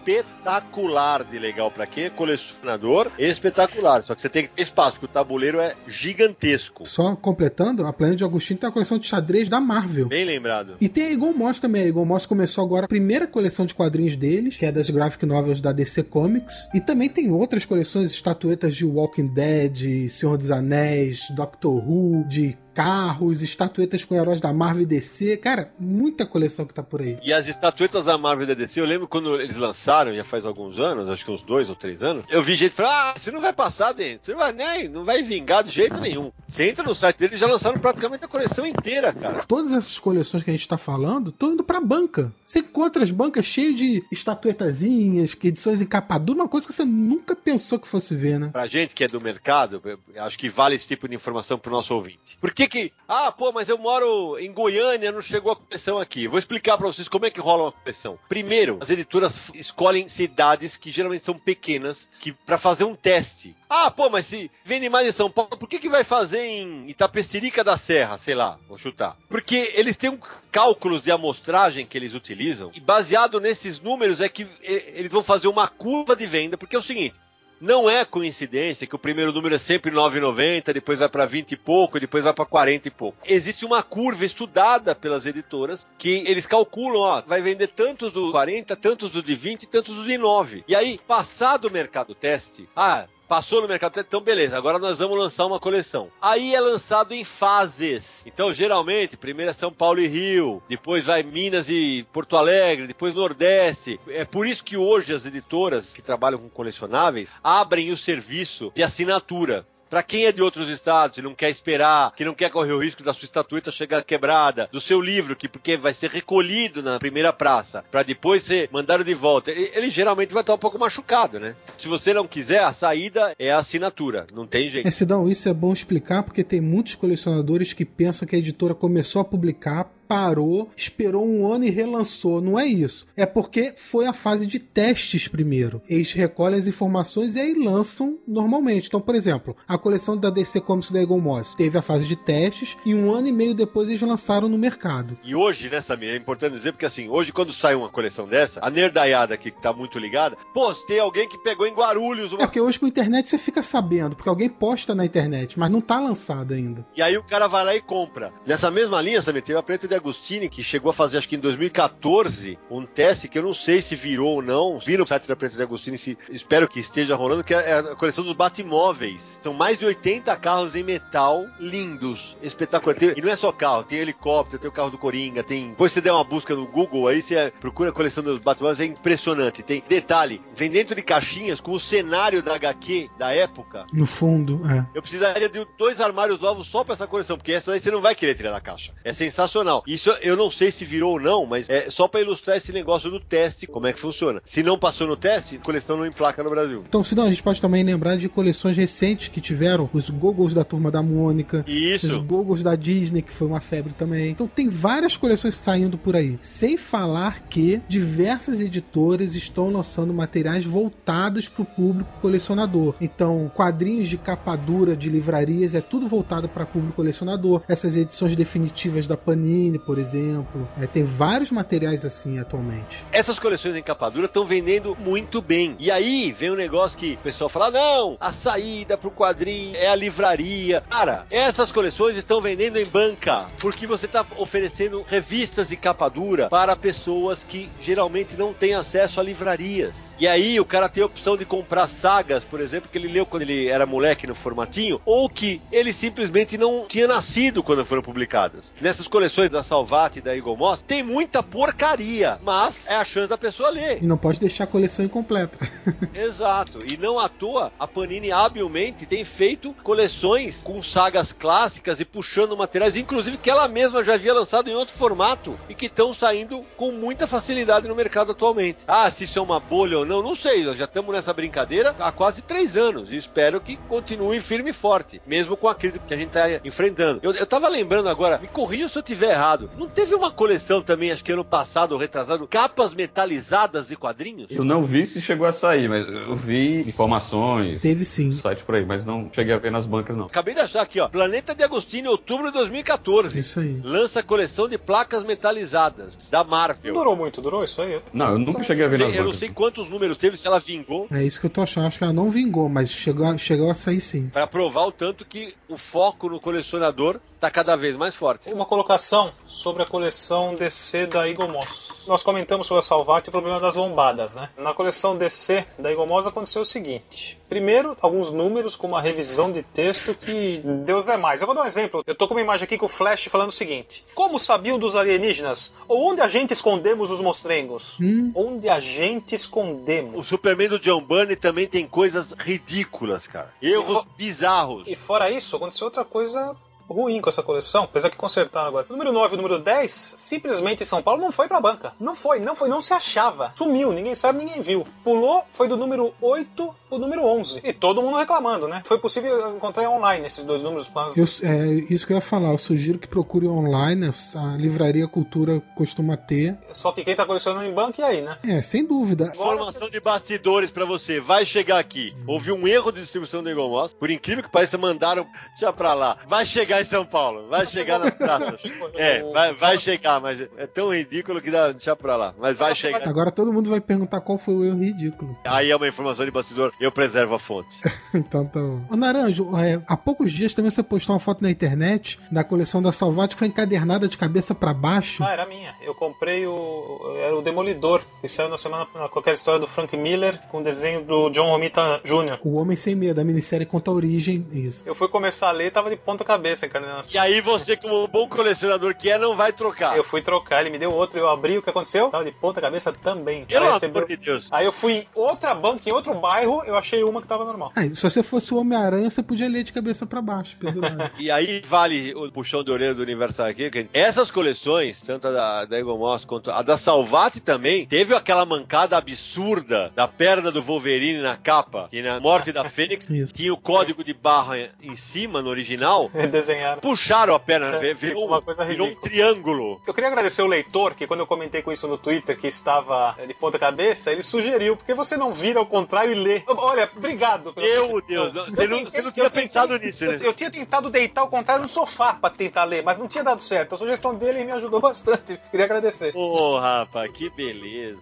espetacular de legal pra quem é colecionador, espetacular. Só que você tem que ter espaço, porque o tabuleiro é gigantesco. Só completando, a Planeta de Agostini tem a coleção de xadrez da Marvel. Bem lembrado. E tem a Eagle Moss também. A Eagle Moss começou agora a primeira coleção de quadrinhos deles, que é das graphic novels da DC Comics. E também tem outras coleções, estatuetas de Walking Dead, Senhor dos Anéis, Doctor Who, de carros, estatuetas com heróis da Marvel e DC. Cara, muita coleção que tá por aí. E as estatuetas da Marvel e da DC, eu lembro quando eles lançaram, já faz alguns anos, acho que uns dois ou três anos, eu vi gente falar, ah, você não vai passar dentro, você não vai, nem, não vai vingar de jeito nenhum. Você entra no site deles, já lançaram praticamente a coleção inteira, cara. Todas essas coleções que a gente tá falando estão indo pra banca. Você encontra as bancas cheias de estatuetazinhas, edições em capa dura, uma coisa que você nunca pensou que fosse ver, né? Pra gente que é do mercado, acho que vale esse tipo de informação pro nosso ouvinte. Por que que, ah, pô, mas eu moro em Goiânia, não chegou a coleção aqui. Vou explicar pra vocês como é que rola uma coleção. Primeiro, as editoras escolhem cidades que geralmente são pequenas, que para fazer um teste. Ah, pô, mas se vende mais em São Paulo, por que que vai fazer em Itapecerica da Serra, sei lá, vou chutar. Porque eles têm um cálculos de amostragem que eles utilizam, e baseado nesses números é que eles vão fazer uma curva de venda, porque é o seguinte, não é coincidência que o primeiro número é sempre 9,90, depois vai para 20 e pouco, depois vai para 40 e pouco. Existe uma curva estudada pelas editoras que eles calculam, ó, vai vender tantos do 40, tantos do de 20 e tantos do de 9. E aí, passado o mercado teste, ah, Passou no mercado, então beleza, agora nós vamos lançar uma coleção. Aí é lançado em fases. Então, geralmente, primeiro é São Paulo e Rio, depois vai Minas e Porto Alegre, depois Nordeste. É por isso que hoje as editoras que trabalham com colecionáveis abrem o serviço de assinatura. Pra quem é de outros estados e não quer esperar, que não quer correr o risco da sua estatueta chegar quebrada, do seu livro, que porque vai ser recolhido na primeira praça, pra depois ser mandado de volta, ele, ele geralmente vai estar um pouco machucado, né? Se você não quiser, a saída é a assinatura. Não tem jeito. É, Sidão, isso é bom explicar porque tem muitos colecionadores que pensam que a editora começou a publicar, parou, esperou um ano e relançou. Não é isso. É porque foi a fase de testes primeiro. Eles recolhem as informações e aí lançam normalmente. Então, por exemplo, a coleção da DC Comics da Eagle Moss teve a fase de testes e um ano e meio depois eles lançaram no mercado. E hoje, né, Samir, é importante dizer, porque assim, hoje quando sai uma coleção dessa, a nerdaiada aqui que tá muito ligada, pô, tem alguém que pegou em Guarulhos É uma... porque hoje com a internet você fica sabendo, porque alguém posta na internet, mas não tá lançado ainda. E aí o cara vai lá e compra. Nessa mesma linha, Samir, teve a Preta de Agostini, que chegou a fazer, acho que em 2014, um teste que eu não sei se virou ou não. Vi no site da Preta de Agostini, se, espero que esteja rolando, que é a coleção dos Batimóveis. São mais de 80 carros em metal, lindos, espetaculares. Tem- E não é só carro, tem helicóptero, tem o carro do Coringa, tem... Depois você der uma busca no Google, aí você procura a coleção dos Batimóveis, é impressionante. Tem detalhe, vem dentro de caixinhas com o cenário da HQ da época. No fundo, é. Eu precisaria de dois armários novos só pra essa coleção, porque essa aí você não vai querer tirar da caixa. É sensacional. Isso eu não sei se virou ou não, mas é só pra ilustrar esse negócio do teste, como é que funciona. Se não passou no teste, a coleção não emplaca no Brasil. Então, Sidão, a gente pode também lembrar de coleções recentes que tiveram os Googles da Turma da Mônica, os Isso. Googles da Disney, que foi uma febre também. Então tem várias coleções saindo por aí. Sem falar que diversas editoras estão lançando materiais voltados para o público colecionador. Então, quadrinhos de capa dura de livrarias é tudo voltado para público colecionador. Essas edições definitivas da Panini, por exemplo. É, tem vários materiais assim atualmente. Essas coleções em capa dura estão vendendo muito bem. E aí vem um negócio que o pessoal fala: não, a saída pro quadrinho é a livraria. Cara, essas coleções estão vendendo em banca, porque você está oferecendo revistas de capa dura para pessoas que geralmente não têm acesso a livrarias. E aí o cara tem a opção de comprar sagas, por exemplo, que ele leu quando ele era moleque no formatinho, ou que ele simplesmente não tinha nascido quando foram publicadas. Nessas coleções da Salvat e da Eagle Moss, tem muita porcaria, mas é a chance da pessoa ler. E não pode deixar a coleção incompleta. Exato. E não à toa, a Panini habilmente tem feito coleções com sagas clássicas e puxando materiais, inclusive que ela mesma já havia lançado em outro formato e que estão saindo com muita facilidade no mercado atualmente. Ah, se isso é uma bolha ou não, não sei. Nós já estamos nessa brincadeira há quase três anos e espero que continue firme e forte, mesmo com a crise que a gente está enfrentando. Eu, eu tava lembrando agora, me corrija se eu tiver errado. Não teve uma coleção também, acho que ano passado ou retrasado, capas metalizadas de quadrinhos? Eu não vi se chegou a sair, mas eu vi informações, Teve sim. site por aí, mas não cheguei a ver nas bancas, não. Acabei de achar aqui, ó. Planeta de Agostinho, outubro de 2014. Isso aí. Lança a coleção de placas metalizadas da Não Marvel. durou muito, durou isso aí? Não, eu nunca cheguei a ver nas Eu não bancas. sei quantos números teve, se ela vingou, É isso que eu tô achando. Acho que ela não vingou, mas chegou, a- chegou a sair sim. para provar o tanto que o foco no colecionador tá cada vez mais forte. Uma colocação sobre a coleção DC da Eagle Moss. Nós comentamos sobre a Salvat e o problema das lombadas, né? Na coleção DC da Eagle Moss aconteceu o seguinte. Primeiro, alguns números com uma revisão de texto que Deus é mais. Eu vou dar um exemplo. Eu tô com uma imagem aqui com o Flash falando o seguinte. Como sabiam dos alienígenas? Ou onde a gente escondemos os mostrengos? Onde a gente O escondemos? Superman do John Byrne também tem coisas ridículas, cara. Erros bizarros. E fora isso, aconteceu outra coisa ruim com essa coleção, apesar que consertaram agora. O número 9 e o número 10, simplesmente em São Paulo, não foi pra banca. Não foi, não foi, não se achava. Sumiu, ninguém sabe, ninguém viu. Pulou, foi do número 8 pro número 11. E todo mundo reclamando, né? Foi possível encontrar online esses dois números. Mas... Eu, é isso que eu ia falar. Eu sugiro que procure online. A livraria Cultura costuma ter. Só que quem tá colecionando em banca, e aí, né? É, sem dúvida. Informação de bastidores pra você. Vai chegar aqui. Houve um erro de distribuição do Eagle Moss. Por incrível que pareça, mandaram. Deixa pra lá. Vai chegar em São Paulo. Vai chegar nas praças. É, vai, vai chegar, mas é tão ridículo que dá. Deixa pra lá. Mas vai chegar. Agora todo mundo vai perguntar qual foi o erro ridículo. assim. Aí é uma informação de bastidor. Eu preservo a fonte. Então tá bom. Ô Naranjo, é, há poucos dias também você postou uma foto na internet da coleção da Salvat que foi encadernada de cabeça pra baixo. Ah, era minha. Eu comprei o. Era o Demolidor, que saiu na semana na qualquer história do Frank Miller, com desenho do John Romita Jr. O Homem Sem Medo, a minissérie conta a origem, isso. Eu fui começar a ler e tava de ponta cabeça, cara. E aí você, como bom colecionador que é, não vai trocar. Eu fui trocar, ele me deu outro, eu abri, o que aconteceu? Tava de ponta cabeça também. Pelo Aí amor de Deus. Aí eu fui em outra banca, em outro bairro, eu achei uma que tava normal. Ah, se você fosse o Homem-Aranha, você podia ler de cabeça pra baixo. E aí vale o puxão de orelha do Universal aqui. que Essas coleções, tanto a da, da Eagle Moss quanto a da Salvati também, teve aquela mancada absurda da perna do Wolverine na capa, que na morte da Fênix Isso. tinha o código de barra em cima, no original. Desenharam. Puxaram a perna, É, virou, uma coisa virou um triângulo. Eu queria agradecer o leitor, que quando eu comentei com isso no Twitter, que estava eh, de ponta cabeça, ele sugeriu, porque você não vira ao contrário e lê. Olha, obrigado. Meu. Deus, não- você Eu não- você não eu tinha tentei- pensado nisso, né? Eu, eu tinha tentado deitar ao contrário no sofá pra tentar ler, mas não tinha dado certo. A sugestão dele me ajudou bastante. Queria agradecer. Ô, rapaz, que beleza.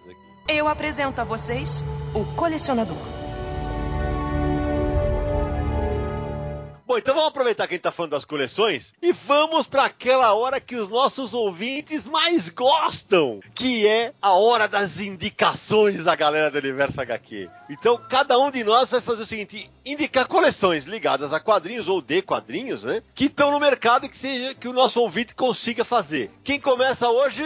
Eu apresento a vocês o colecionador. Bom, então vamos aproveitar que a gente tá falando das coleções e vamos para aquela hora que os nossos ouvintes mais gostam, que é a hora das indicações da galera do Universo HQ. Então, cada um de nós vai fazer o seguinte: indicar coleções ligadas a quadrinhos ou de quadrinhos, né? Que estão no mercado e que seja que o nosso ouvinte consiga fazer. Quem começa hoje?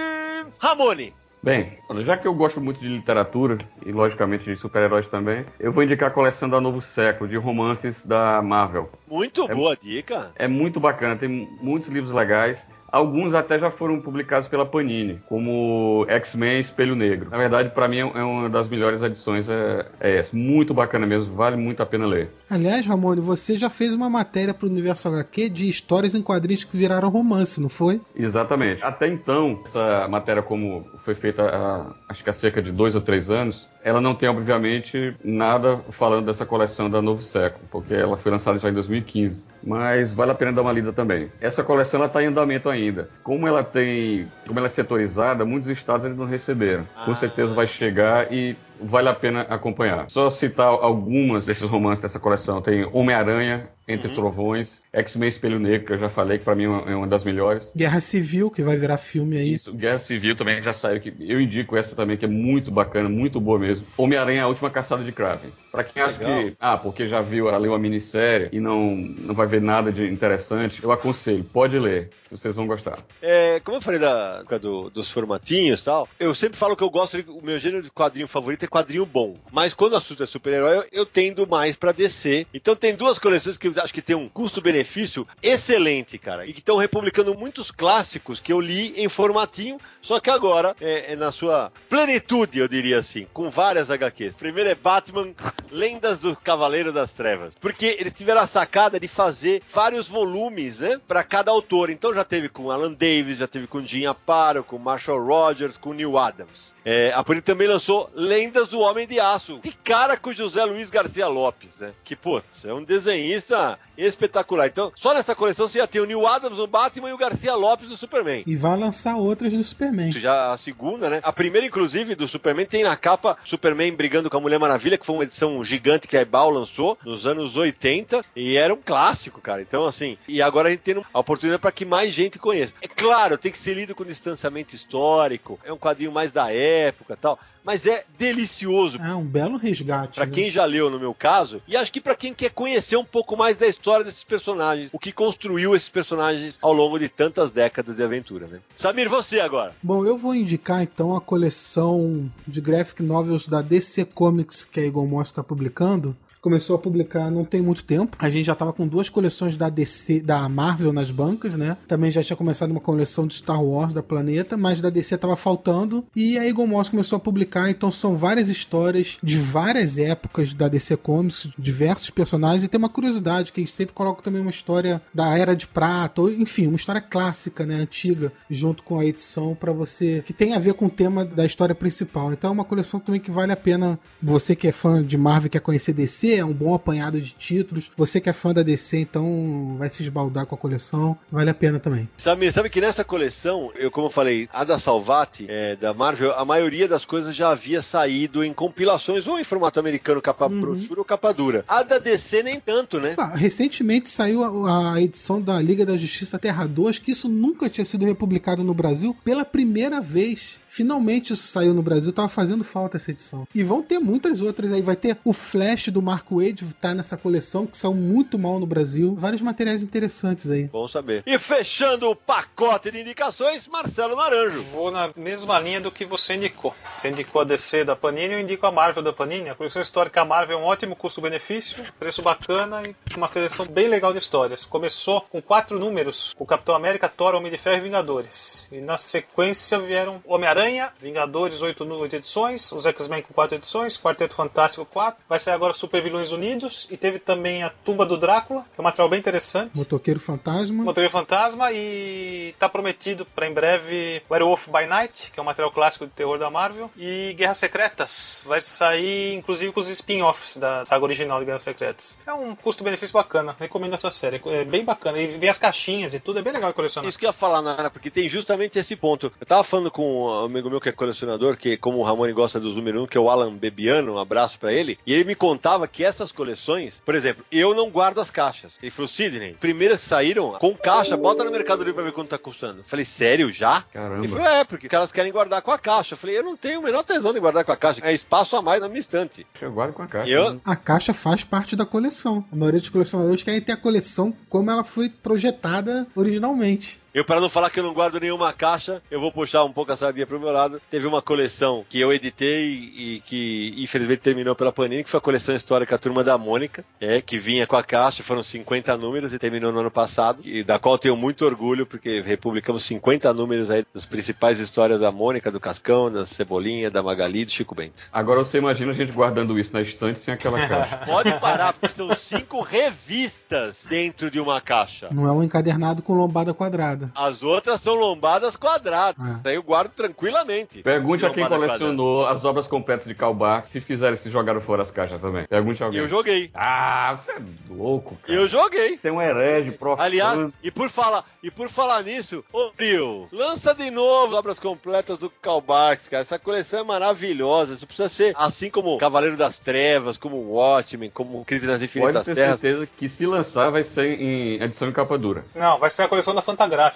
Ramone. Bem, já que eu gosto muito de literatura e, logicamente, de super-heróis também, eu vou indicar a coleção da Novo Século, de romances da Marvel. Muito É- boa dica. É muito bacana, tem muitos livros legais. Alguns até já foram publicados pela Panini, como X-Men Espelho Negro. Na verdade, para mim, é uma das melhores edições. É, é essa. Muito bacana mesmo, vale muito a pena ler. Aliás, Ramone, você já fez uma matéria pro Universo HQ de histórias em quadrinhos que viraram romance, não foi? Exatamente. Até então, essa matéria, como foi feita há, acho que há cerca de dois ou três anos, ela não tem, obviamente, nada falando dessa coleção da Novo Século, porque ela foi lançada já em 2015. Mas vale a pena dar uma lida também. Essa coleção está em andamento ainda. Como ela tem, como ela é setorizada, muitos estados ainda não receberam. Com Ah. certeza vai chegar e vale a pena acompanhar. Só citar algumas desses romances dessa coleção. Tem Homem-Aranha, Entre Trovões, X-Men Espelho Negro, que eu já falei, que para mim é uma- é uma das melhores. Guerra Civil, que vai virar filme aí. Isso, Guerra Civil também já saiu, que eu indico essa também, que é muito bacana, muito boa mesmo. Homem-Aranha, a última caçada de Kraven. Pra quem acha Legal. que, ah, porque já viu, leu a minissérie e não, não vai ver nada de interessante, eu aconselho, pode ler, que vocês vão gostar. É, como eu falei da, do- dos formatinhos e tal, eu sempre falo que eu gosto, de, o meu gênero de quadrinho favorito é quadrinho bom. Mas quando o assunto é super-herói, eu, eu tendo mais pra descer. Então tem duas coleções que eu acho que tem um custo-benefício excelente, cara. E que estão republicando muitos clássicos que eu li em formatinho, só que agora é, é na sua plenitude, eu diria assim, com várias HQs. Primeiro é Batman, Lendas do Cavaleiro das Trevas. Porque eles tiveram a sacada de fazer vários volumes, né? Pra cada autor. Então já teve com Alan Davis, já teve com Jim Aparo, com Marshall Rogers, com Neil Adams. É, a Panini também lançou Lendas do Homem de Aço. De cara com José Luiz Garcia Lopes, né? Que, putz, é um desenhista espetacular. Então, só nessa coleção você já tem o Neil Adams no Batman e o Garcia Lopes no Superman. E vai lançar outras do Superman. Já a segunda, né? A primeira, inclusive, do Superman tem na capa Superman brigando com a Mulher Maravilha, que foi uma edição gigante que a Ebal lançou nos anos 80 e era um clássico, cara. Então, assim, e agora a gente tem a oportunidade para que mais gente conheça. É claro, tem que ser lido com distanciamento histórico, é um quadrinho mais da época e tal, mas é delicioso. Ah, um belo resgate. Pra né? quem já leu, no meu caso, e acho que pra quem quer conhecer um pouco mais da história desses personagens, o que construiu esses personagens ao longo de tantas décadas de aventura, né? Samir, você agora. Bom, eu vou indicar então a coleção de graphic novels da DC Comics que a Eagle Moss está publicando. Começou a publicar não tem muito tempo. A gente já tava com duas coleções da DC, da Marvel nas bancas, né? Também já tinha começado uma coleção de Star Wars da Planeta, mas da DC tava faltando. E a Eagle Moss começou a publicar, então são várias histórias de várias épocas da DC Comics, diversos personagens. E tem uma curiosidade, que eles sempre colocam também uma história da Era de Prata, ou enfim, uma história clássica, né? Antiga, junto com a edição para você, que tem a ver com o tema da história principal. Então é uma coleção também que vale a pena. Você que é fã de Marvel quer conhecer DC, é um bom apanhado de títulos. Você que é fã da DC, então vai se esbaldar com a coleção. Vale a pena também. Samir, sabe que nessa coleção, eu como eu falei, a da Salvati, é, da Marvel, a maioria das coisas já havia saído em compilações ou em formato americano, capa brochura ou capa dura. A da DC nem tanto, né? Ah, recentemente saiu a, a edição da Liga da Justiça Terra 2, que isso nunca tinha sido republicado no Brasil. Pela primeira vez, Finalmente isso saiu no Brasil, tava fazendo falta essa edição. E vão ter muitas outras aí. Vai ter o Flash do Mark Wade, tá nessa coleção, que saiu muito mal no Brasil. Vários materiais interessantes aí. Bom saber. E fechando o pacote de indicações, Marcelo Naranjo. Vou na mesma linha do que você indicou. Você indicou a DC da Panini, eu indico a Marvel da Panini. A coleção histórica Marvel é um ótimo custo-benefício, preço bacana e uma seleção bem legal de histórias. Começou com quatro números: o Capitão América, Thor, Homem de Ferro e Vingadores. E na sequência vieram Homem-Aranha, Vingadores, oito, oito edições, os X-Men com quatro edições, Quarteto Fantástico 4. Vai sair agora Super Vilões Unidos e teve também a Tumba do Drácula, que é um material bem interessante. Motoqueiro Fantasma. Motoqueiro Fantasma e tá prometido para em breve Werewolf by Night, que é um material clássico de terror da Marvel, e Guerras Secretas. Vai sair inclusive com os spin-offs da saga original de Guerras Secretas. É um custo-benefício bacana, recomendo essa série. É bem bacana. E vem as caixinhas e tudo, é bem legal colecionar. Isso que eu ia falar, Nara, porque tem justamente esse ponto. Eu tava falando com amigo meu que é colecionador, que como o Ramone gosta dos número 1, que é o Alan Bebiano, um abraço pra ele, e ele me contava que essas coleções, por exemplo, eu não guardo as caixas. Ele falou, Sidney, primeiras que saíram, com caixa, bota no Mercado Livre pra ver quanto tá custando. Eu falei, sério, já? Caramba. Ele falou, é, porque elas querem guardar com a caixa. Eu falei, eu não tenho o menor tesão de guardar com a caixa. É espaço a mais na minha estante. Eu guardo com a caixa. Eu, né? A caixa faz parte da coleção. A maioria dos colecionadores querem ter a coleção como ela foi projetada originalmente. Eu, para não falar que eu não guardo nenhuma caixa, eu vou puxar um pouco a sardinha pro meu lado. Teve uma coleção que eu editei e que infelizmente terminou pela Panini, que foi a coleção histórica Turma da Mônica, é, que vinha com a caixa, foram 50 números e terminou no ano passado, e da qual eu tenho muito orgulho, porque republicamos 50 números aí das principais histórias da Mônica, do Cascão, da Cebolinha, da Magali e do Chico Bento. Agora você imagina a gente guardando isso na estante sem aquela caixa. Pode parar, porque são cinco revistas dentro de uma caixa. Não é um encadernado com lombada quadrada. As outras são lombadas quadradas. Ah. Daí eu guardo tranquilamente. Pergunte a quem Lombada colecionou as obras completas de Calbar se fizeram, se jogaram fora as caixas também. Pergunte a alguém. Eu joguei. Ah, você é louco, cara. Eu joguei. Tem um herege profano. Aliás, e por falar, e por falar nisso, ô Bril, lança de novo as obras completas do Karl Barks, cara. Essa coleção é maravilhosa. Isso precisa ser assim como Cavaleiro das Trevas, como Watchmen, como Crise nas Pode Infinitas ter Terras. certeza que se lançar vai ser em edição de capa dura. Não, vai ser a coleção da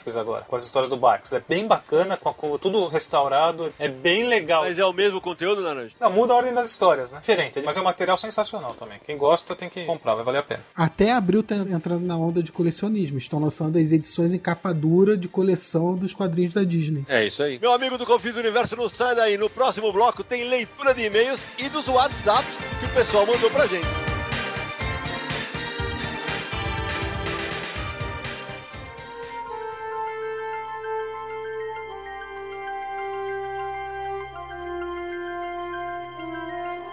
Fantagraphics agora, com as histórias do Barks. É bem bacana, com, com tudo restaurado, é bem legal. Mas é o mesmo conteúdo, Naranja? Não, muda a ordem das histórias, né? Diferente, mas é um material sensacional também. Quem gosta tem que comprar, vai valer a pena. Até abril tá entrando na onda de colecionismo. Estão lançando as edições em capa dura de coleção dos quadrinhos da Disney. É isso aí. Meu amigo do Confis Universo, não sai daí. No próximo bloco tem leitura de e-mails e dos WhatsApps que o pessoal mandou pra gente.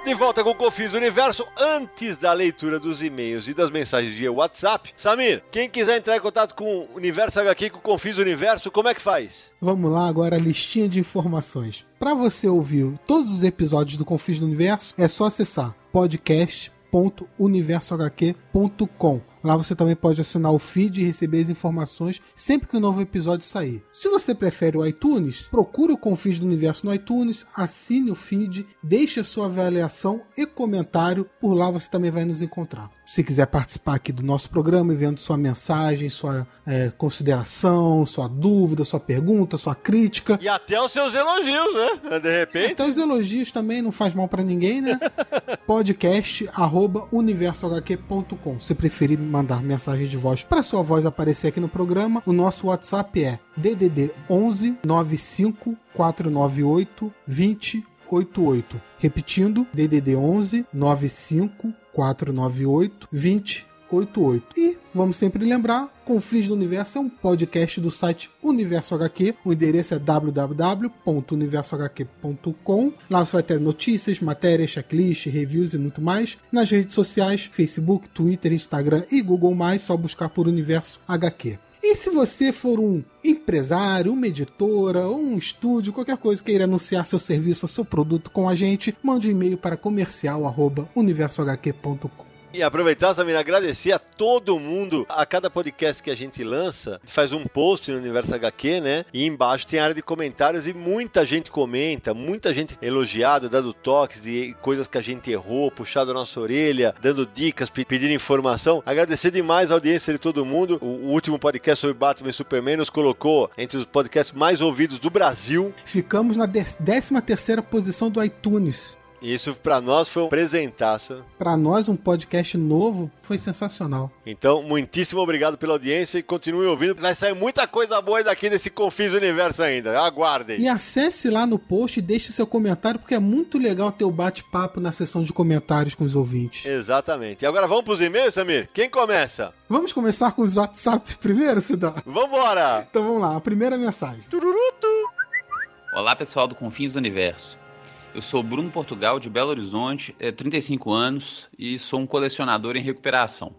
De volta com o Confis Universo, antes da leitura dos e-mails e das mensagens via WhatsApp. Samir, quem quiser entrar em contato com o Universo HQ, com o Confis Universo, como é que faz? Vamos lá agora a listinha de informações. Para você ouvir todos os episódios do Confis do Universo, é só acessar podcast.universohq.com. Lá você também pode assinar o feed e receber as informações sempre que um novo episódio sair. Se você prefere o iTunes, procure o Confis do Universo no iTunes, assine o feed, deixe a sua avaliação e comentário. Por lá você também vai nos encontrar. Se quiser participar aqui do nosso programa, enviando sua mensagem, sua eh, consideração, sua dúvida, sua pergunta, sua crítica, E até os seus elogios, né? De repente. até os elogios também não faz mal pra ninguém, né? Podcast arroba universohq.com. Se preferir mandar mensagem de voz para sua voz aparecer aqui no programa, o nosso WhatsApp é DDD 11 95 498 2088. Repetindo, DDD 11 95 498 2088. E vamos sempre lembrar, Confins do Universo é um podcast do site Universo HQ. O endereço é www.universohq.com. Lá você vai ter notícias, matérias, checklist, reviews e muito mais. Nas redes sociais, Facebook, Twitter, Instagram e Google+, só buscar por Universo HQ. E se você for um empresário, uma editora, um estúdio, qualquer coisa queira anunciar seu serviço ou seu produto com a gente, mande um e-mail para comercial@universohq.com. E aproveitar, Samir, agradecer a todo mundo. A cada podcast que a gente lança, faz um post no Universo HQ, né? E embaixo tem a área de comentários e muita gente comenta, muita gente elogiada, dando toques de coisas que a gente errou, puxado a nossa orelha, dando dicas, pedindo informação. Agradecer demais a audiência de todo mundo. O último podcast sobre Batman e Superman nos colocou entre os podcasts mais ouvidos do Brasil. Ficamos na 13 terceira posição do iTunes. Isso para nós foi um presentaço. Para nós um podcast novo foi sensacional. Então, muitíssimo obrigado pela audiência e continue ouvindo. Vai sair muita coisa boa daqui desse Confins Universo ainda. Aguardem. E acesse lá no post e deixe seu comentário porque é muito legal ter o bate-papo na seção de comentários com os ouvintes. Exatamente. E agora vamos pros e-mails, Samir? Quem começa? Vamos começar com os WhatsApps primeiro, Cidão? Vambora! Então vamos lá, a primeira mensagem. Tururutu. Olá, pessoal do Confins do Universo. Eu sou Bruno Portugal, de Belo Horizonte, é 35 anos e sou um colecionador em recuperação.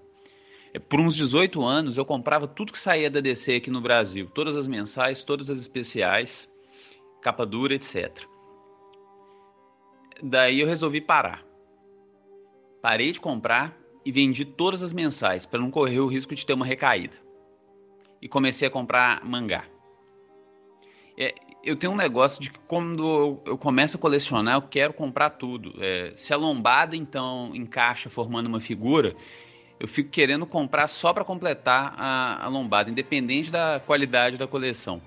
É, por uns 18 anos eu comprava tudo que saía da DC aqui no Brasil, todas as mensais, todas as especiais, capa dura, etc. Daí eu resolvi parar. Parei de comprar e vendi todas as mensais para não correr o risco de ter uma recaída. E comecei a comprar mangá. É, eu tenho um negócio de que quando eu começo a colecionar, eu quero comprar tudo. É, se a lombada então encaixa formando uma figura, eu fico querendo comprar só para completar a, a, lombada, independente da qualidade da coleção.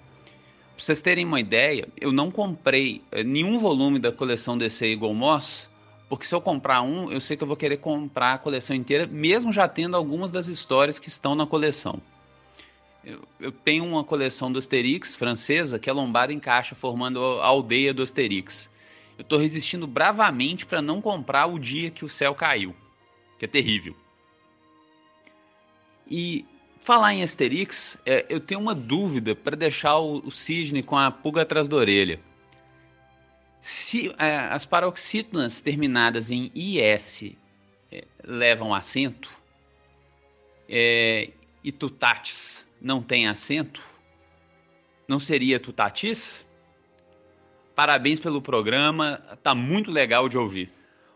Para vocês terem uma ideia, eu não comprei é, nenhum volume da coleção DC Eagle Moss, porque se eu comprar um, eu sei que eu vou querer comprar a coleção inteira, mesmo já tendo algumas das histórias que estão na coleção. Eu, eu, tenho uma coleção do Asterix francesa que a lombada encaixa formando a aldeia do Asterix. Eu estou resistindo bravamente para não comprar o dia que o céu caiu, que é terrível. E falar em Asterix, é, eu tenho uma dúvida para deixar o, o, cisne com a pulga atrás da orelha. Se é, as paroxítonas terminadas em IS é, levam acento, é, e tutatis não tem acento? Não seria Tutatis? Parabéns pelo programa, tá muito legal de ouvir.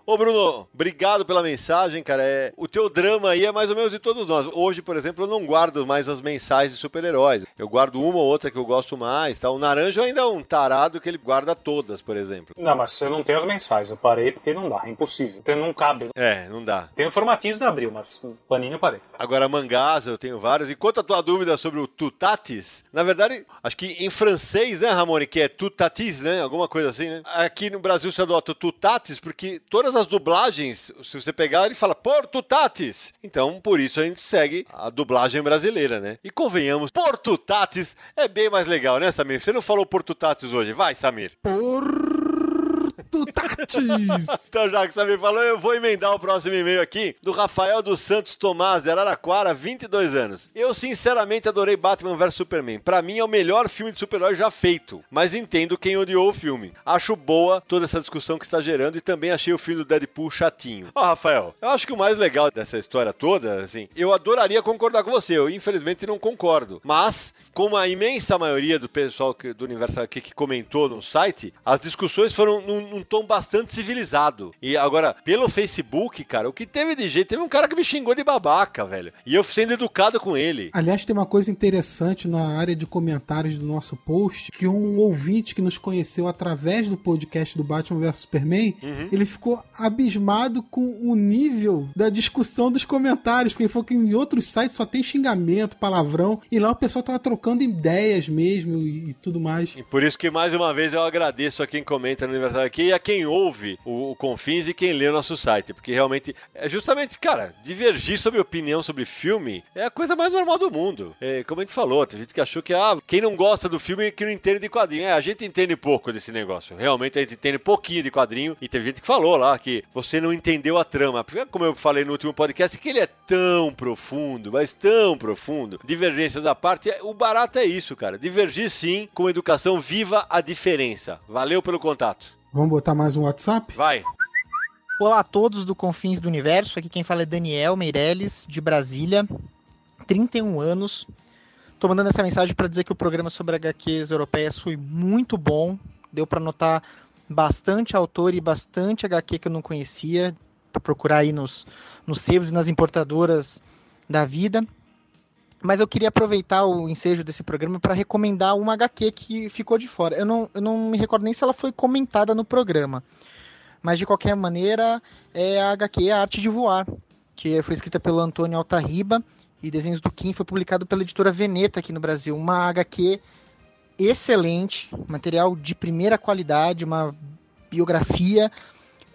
Ô Bruno, obrigado pela mensagem, cara. É, o teu drama aí é mais ou menos de todos nós. Hoje, por exemplo, eu não guardo mais as mensagens de super-heróis. Eu guardo uma ou outra que eu gosto mais. Tá? O Naranja ainda é um tarado que ele guarda todas, por exemplo. Não, mas eu não tenho as mensagens. Eu parei porque não dá, é impossível. Então, não cabe. É, não dá. Tenho formatinhos da Abril, mas paninho eu parei. Agora, mangás eu tenho vários. E quanto à tua dúvida sobre o Tutatis, na verdade, acho que em francês, né, Ramone, que é Tutatis, né? Alguma coisa assim, né? Aqui no Brasil se adota Tutatis porque todas as dublagens, se você pegar, ele fala Portutatis. Então, por isso a gente segue a dublagem brasileira, né? E convenhamos, Portutatis é bem mais legal, né, Samir? Você não falou Portutatis hoje. Vai, Samir. Por Tatis. então, já que você me falou, eu vou emendar o próximo e-mail aqui do Rafael dos Santos Tomás, de Araraquara, 22 anos. Eu, sinceramente, adorei Batman vs Superman. Para mim, é o melhor filme de super-herói já feito, mas entendo quem odiou o filme. Acho boa toda essa discussão que está gerando e também achei o filme do Deadpool chatinho. Ó, oh, Rafael, eu acho que o mais legal dessa história toda, assim, eu adoraria concordar com você, eu infelizmente não concordo. Mas, como a imensa maioria do pessoal do Universo aqui que comentou no site, as discussões foram num, num tom bastante civilizado. E agora, pelo Facebook, cara, o que teve de jeito, teve um cara que me xingou de babaca, velho. E eu sendo educado com ele. Aliás, tem uma coisa interessante na área de comentários do nosso post, que um ouvinte que nos conheceu através do podcast do Batman vs Superman, uhum. ele ficou abismado com o nível da discussão dos comentários, porque ele falou que em outros sites só tem xingamento, palavrão, e lá o pessoal tava trocando ideias mesmo e, e tudo mais. E por isso que mais uma vez eu agradeço a quem comenta no aniversário aqui a quem ouve o, o Confins e quem lê o nosso site, porque realmente é justamente, cara, divergir sobre opinião sobre filme é a coisa mais normal do mundo. É, como a gente falou, tem gente que achou que ah, quem não gosta do filme é que não entende de quadrinho. É, a gente entende pouco desse negócio. Realmente a gente entende pouquinho de quadrinho e teve gente que falou lá que você não entendeu a trama. Porque, como eu falei no último podcast, que ele é tão profundo, mas tão profundo. Divergências à parte, o barato é isso, cara. Divergir sim, com educação viva a diferença. Valeu pelo contato. Vamos botar mais um WhatsApp? Vai. Olá a todos do Confins do Universo. Aqui quem fala é Daniel Meirelles, de Brasília, 31 anos. Tô mandando essa mensagem para dizer que o programa sobre HQs europeias foi muito bom. Deu para notar bastante autor e bastante HQ que eu não conhecia. para procurar aí nos, nos sebos e nas importadoras da vida. Mas eu queria aproveitar o ensejo desse programa para recomendar uma HQ que ficou de fora. Eu não, eu não me recordo nem se ela foi comentada no programa. Mas de qualquer maneira, é a HQ A Arte de Voar, que foi escrita pelo Antônio Altarriba e desenhos do Kim, foi publicado pela editora Veneta aqui no Brasil. Uma HQ excelente, material de primeira qualidade, uma biografia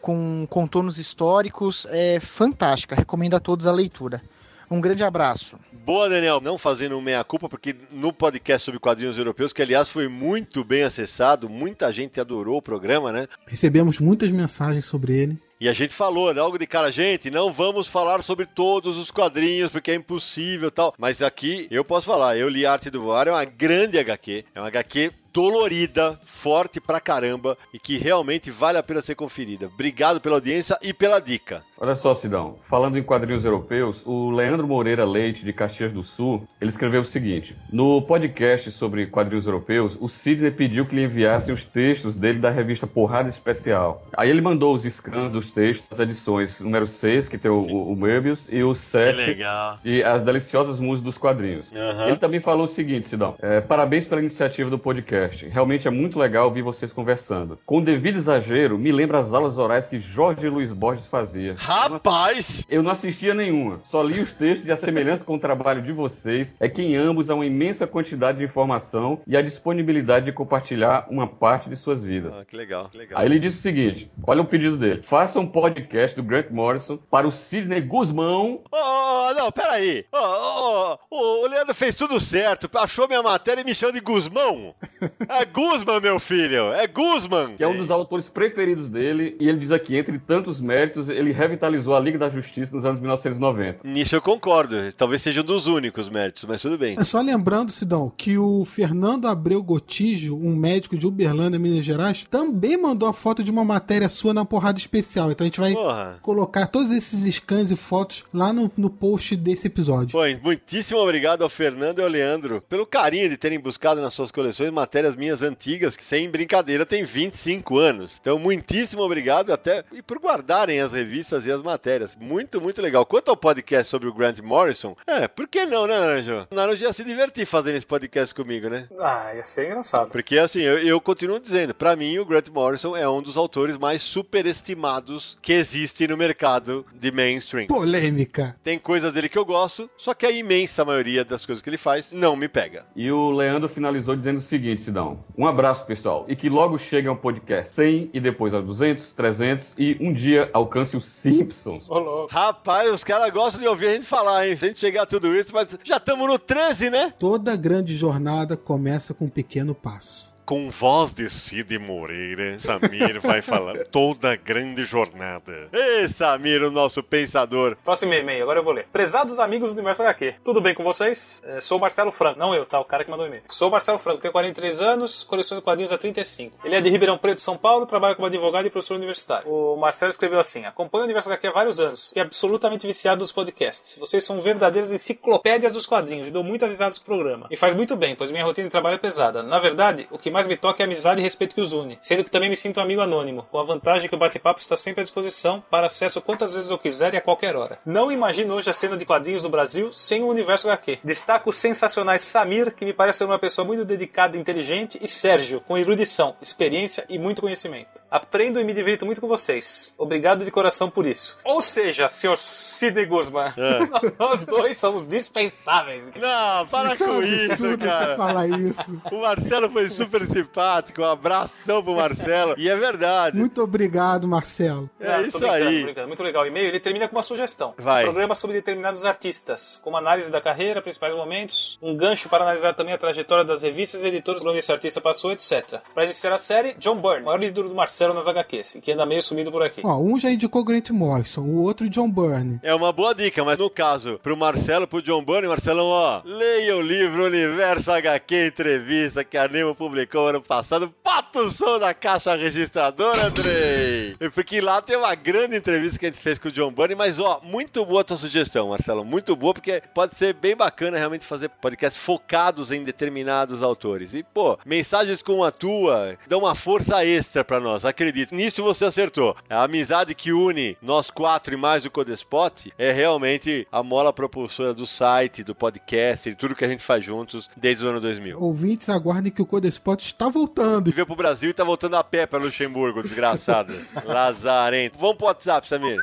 com contornos históricos, é fantástica. Recomendo a todos a leitura. Um grande abraço. Boa, Daniel. Não fazendo meia-culpa, porque no podcast sobre quadrinhos europeus, que aliás foi muito bem acessado, muita gente adorou o programa, né? Recebemos muitas mensagens sobre ele. E a gente falou, logo de cara, gente, não vamos falar sobre todos os quadrinhos, porque é impossível e tal. Mas aqui eu posso falar, eu li Arte do Voar, é uma grande HQ, é uma HQ dolorida, forte pra caramba e que realmente vale a pena ser conferida. Obrigado pela audiência e pela dica. Olha só, Sidão, falando em quadrinhos europeus, o Leandro Moreira Leite, de Caxias do Sul, ele escreveu o seguinte: No podcast sobre quadrinhos europeus, o Sidney pediu que lhe enviassem os textos dele da revista Porrada Especial. Aí ele mandou os scans dos textos, as edições número 6, que tem o, o, o Möbius, e o 7, legal. e as deliciosas músicas dos quadrinhos. Aham. Ele também falou o seguinte, Sidão: é, parabéns pela iniciativa do podcast. Realmente é muito legal ouvir vocês conversando. Com devido exagero, me lembra as aulas orais que Jorge Luiz Borges fazia. Rapaz! Eu não assistia nenhuma, só li os textos e a semelhança com o trabalho de vocês é que em ambos há uma imensa quantidade de informação e a disponibilidade de compartilhar uma parte de suas vidas. Ah, que legal, que legal. Aí ele disse o seguinte: olha o pedido dele. Faça um podcast do Grant Morrison para o Sidney Guzmão. Ô, ô, ô, não, peraí. Ô, ô, ô, o Leandro fez tudo certo. Achou minha matéria e me chama de Guzmão. É Guzman, meu filho. É Guzman. Que é um dos autores preferidos dele, e ele diz aqui, entre tantos méritos, ele revitalizou a Liga da Justiça nos anos 1990. Nisso eu concordo. Talvez seja um dos únicos méritos, mas tudo bem. É só lembrando, Sidão, que o Fernando Abreu Gotijo, um médico de Uberlândia, Minas Gerais, também mandou a foto de uma matéria sua na porrada especial. Então a gente vai Porra. colocar todos esses scans e fotos lá no, no post desse episódio. Pô, muitíssimo obrigado ao Fernando e ao Leandro pelo carinho de terem buscado nas suas coleções matérias minhas antigas, que sem brincadeira tem 25 anos. Então, muitíssimo obrigado até e por guardarem as revistas e as matérias. Muito, muito legal. Quanto ao podcast sobre o Grant Morrison, é, por que não, né, Naranjo? Naranjo ia se divertir fazendo esse podcast comigo, né? Ah, ia ser engraçado. Porque assim, eu, eu continuo dizendo, pra mim o Grant Morrison é um dos autores mais superestimados que existe no mercado de mainstream. Polêmica. Tem coisas dele que eu gosto, só que a imensa maioria das coisas que ele faz não me pega. E o Leandro finalizou dizendo o seguinte, Um abraço, pessoal. E que logo chegue ao podcast 100 e depois a 200, 300 e um dia alcance os Simpsons. Ô, louco. Rapaz, os caras gostam de ouvir a gente falar, hein? Se a gente chegar a tudo isso, mas já estamos no 13, né? Toda grande jornada começa com um pequeno passo. Com voz de Cid Moreira, Samir vai falar toda grande jornada. Ei, Samir, o nosso pensador. Próximo e-mail, agora eu vou ler. Prezados amigos do Universo HQ, tudo bem com vocês? É, sou o Marcelo Franco, não eu, tá? O cara que mandou e-mail. Sou o Marcelo Franco, tenho 43 anos, coleciono quadrinhos há 35. Ele é de Ribeirão Preto, São Paulo, trabalha como advogado e professor universitário. O Marcelo escreveu assim: acompanho o Universo HQ há vários anos e é absolutamente viciado nos podcasts. Vocês são verdadeiras enciclopédias dos quadrinhos e dou muitas risadas pro programa. E faz muito bem, pois minha rotina de trabalho é pesada. Na verdade, o que mais me toca é a amizade e respeito que os une, sendo que também me sinto um amigo anônimo, com a vantagem que o bate-papo está sempre à disposição para acesso quantas vezes eu quiser e a qualquer hora. Não imagino hoje a cena de quadrinhos no Brasil sem o universo HQ. Destaco os sensacionais Samir, que me parece ser uma pessoa muito dedicada e inteligente, e Sérgio, com erudição, experiência e muito conhecimento. Aprendo e me divirto muito com vocês. Obrigado de coração por isso. Ou seja, senhor Sidney Guzman, nós dois somos dispensáveis. Não, para Isso é um com isso, absurdo você cara. falar isso. O Marcelo foi super simpático, um abração pro Marcelo. E é verdade. Muito obrigado, Marcelo. É tô isso brincando, aí. brincando. Muito legal o e-mail. Ele termina com uma sugestão. Vai. Um programa sobre determinados artistas, como análise da carreira, principais momentos, um gancho para analisar também a trajetória das revistas e editoras por onde esse artista passou, etc. Para iniciar a série, John Byrne, maior ídolo do Marcelo nas HQs, que anda meio sumido por aqui. Ó, um já indicou Grant Morrison, o outro John Byrne. É uma boa dica, mas no caso, pro Marcelo, pro John Bunny, Marcelão, ó, leia o livro Universo HQ Entrevista que a Nemo publicou. Como ano passado, bota o som da caixa registradora, Andrei! Porque lá tem uma grande entrevista que a gente fez com o John Bunny, mas ó, muito boa a tua sugestão, Marcelo, muito boa, porque pode ser bem bacana realmente fazer podcasts focados em determinados autores. E, pô, mensagens como a tua dão uma força extra pra nós, acredito. Nisso você acertou. A amizade que une nós quatro e mais o Codespot é realmente a mola propulsora do site, do podcast, de tudo que a gente faz juntos desde o ano 2000. Ouvintes, aguardem que o Codespot está voltando. Veio pro Brasil e tá voltando a pé pra Luxemburgo, desgraçado. Lazarento. Vamos pro WhatsApp, Samir.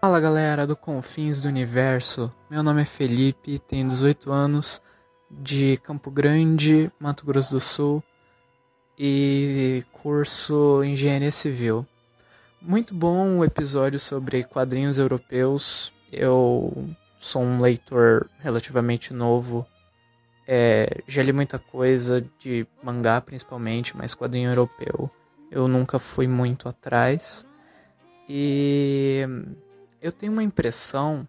Fala galera do Confins do Universo, meu nome é Felipe, tenho 18 anos, de Campo Grande, Mato Grosso do Sul e curso Engenharia Civil. Muito bom o episódio sobre quadrinhos europeus. Eu sou um leitor relativamente novo. É, já li muita coisa de mangá principalmente, mas quadrinho europeu eu nunca fui muito atrás. E eu tenho uma impressão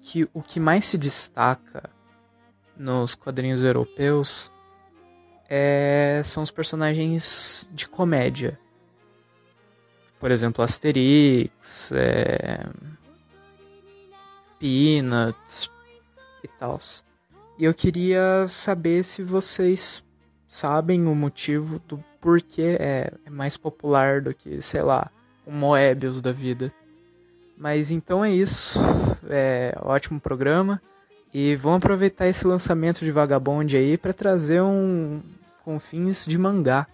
que o que mais se destaca nos quadrinhos europeus é, são os personagens de comédia. Por exemplo, Asterix, é, Peanuts e tal. E eu queria saber se vocês sabem o motivo do porquê é, é mais popular do que, sei lá, um Moebius da vida. Mas então é isso. É ótimo programa. E vamos aproveitar esse lançamento de Vagabond aí para trazer um confins de mangá.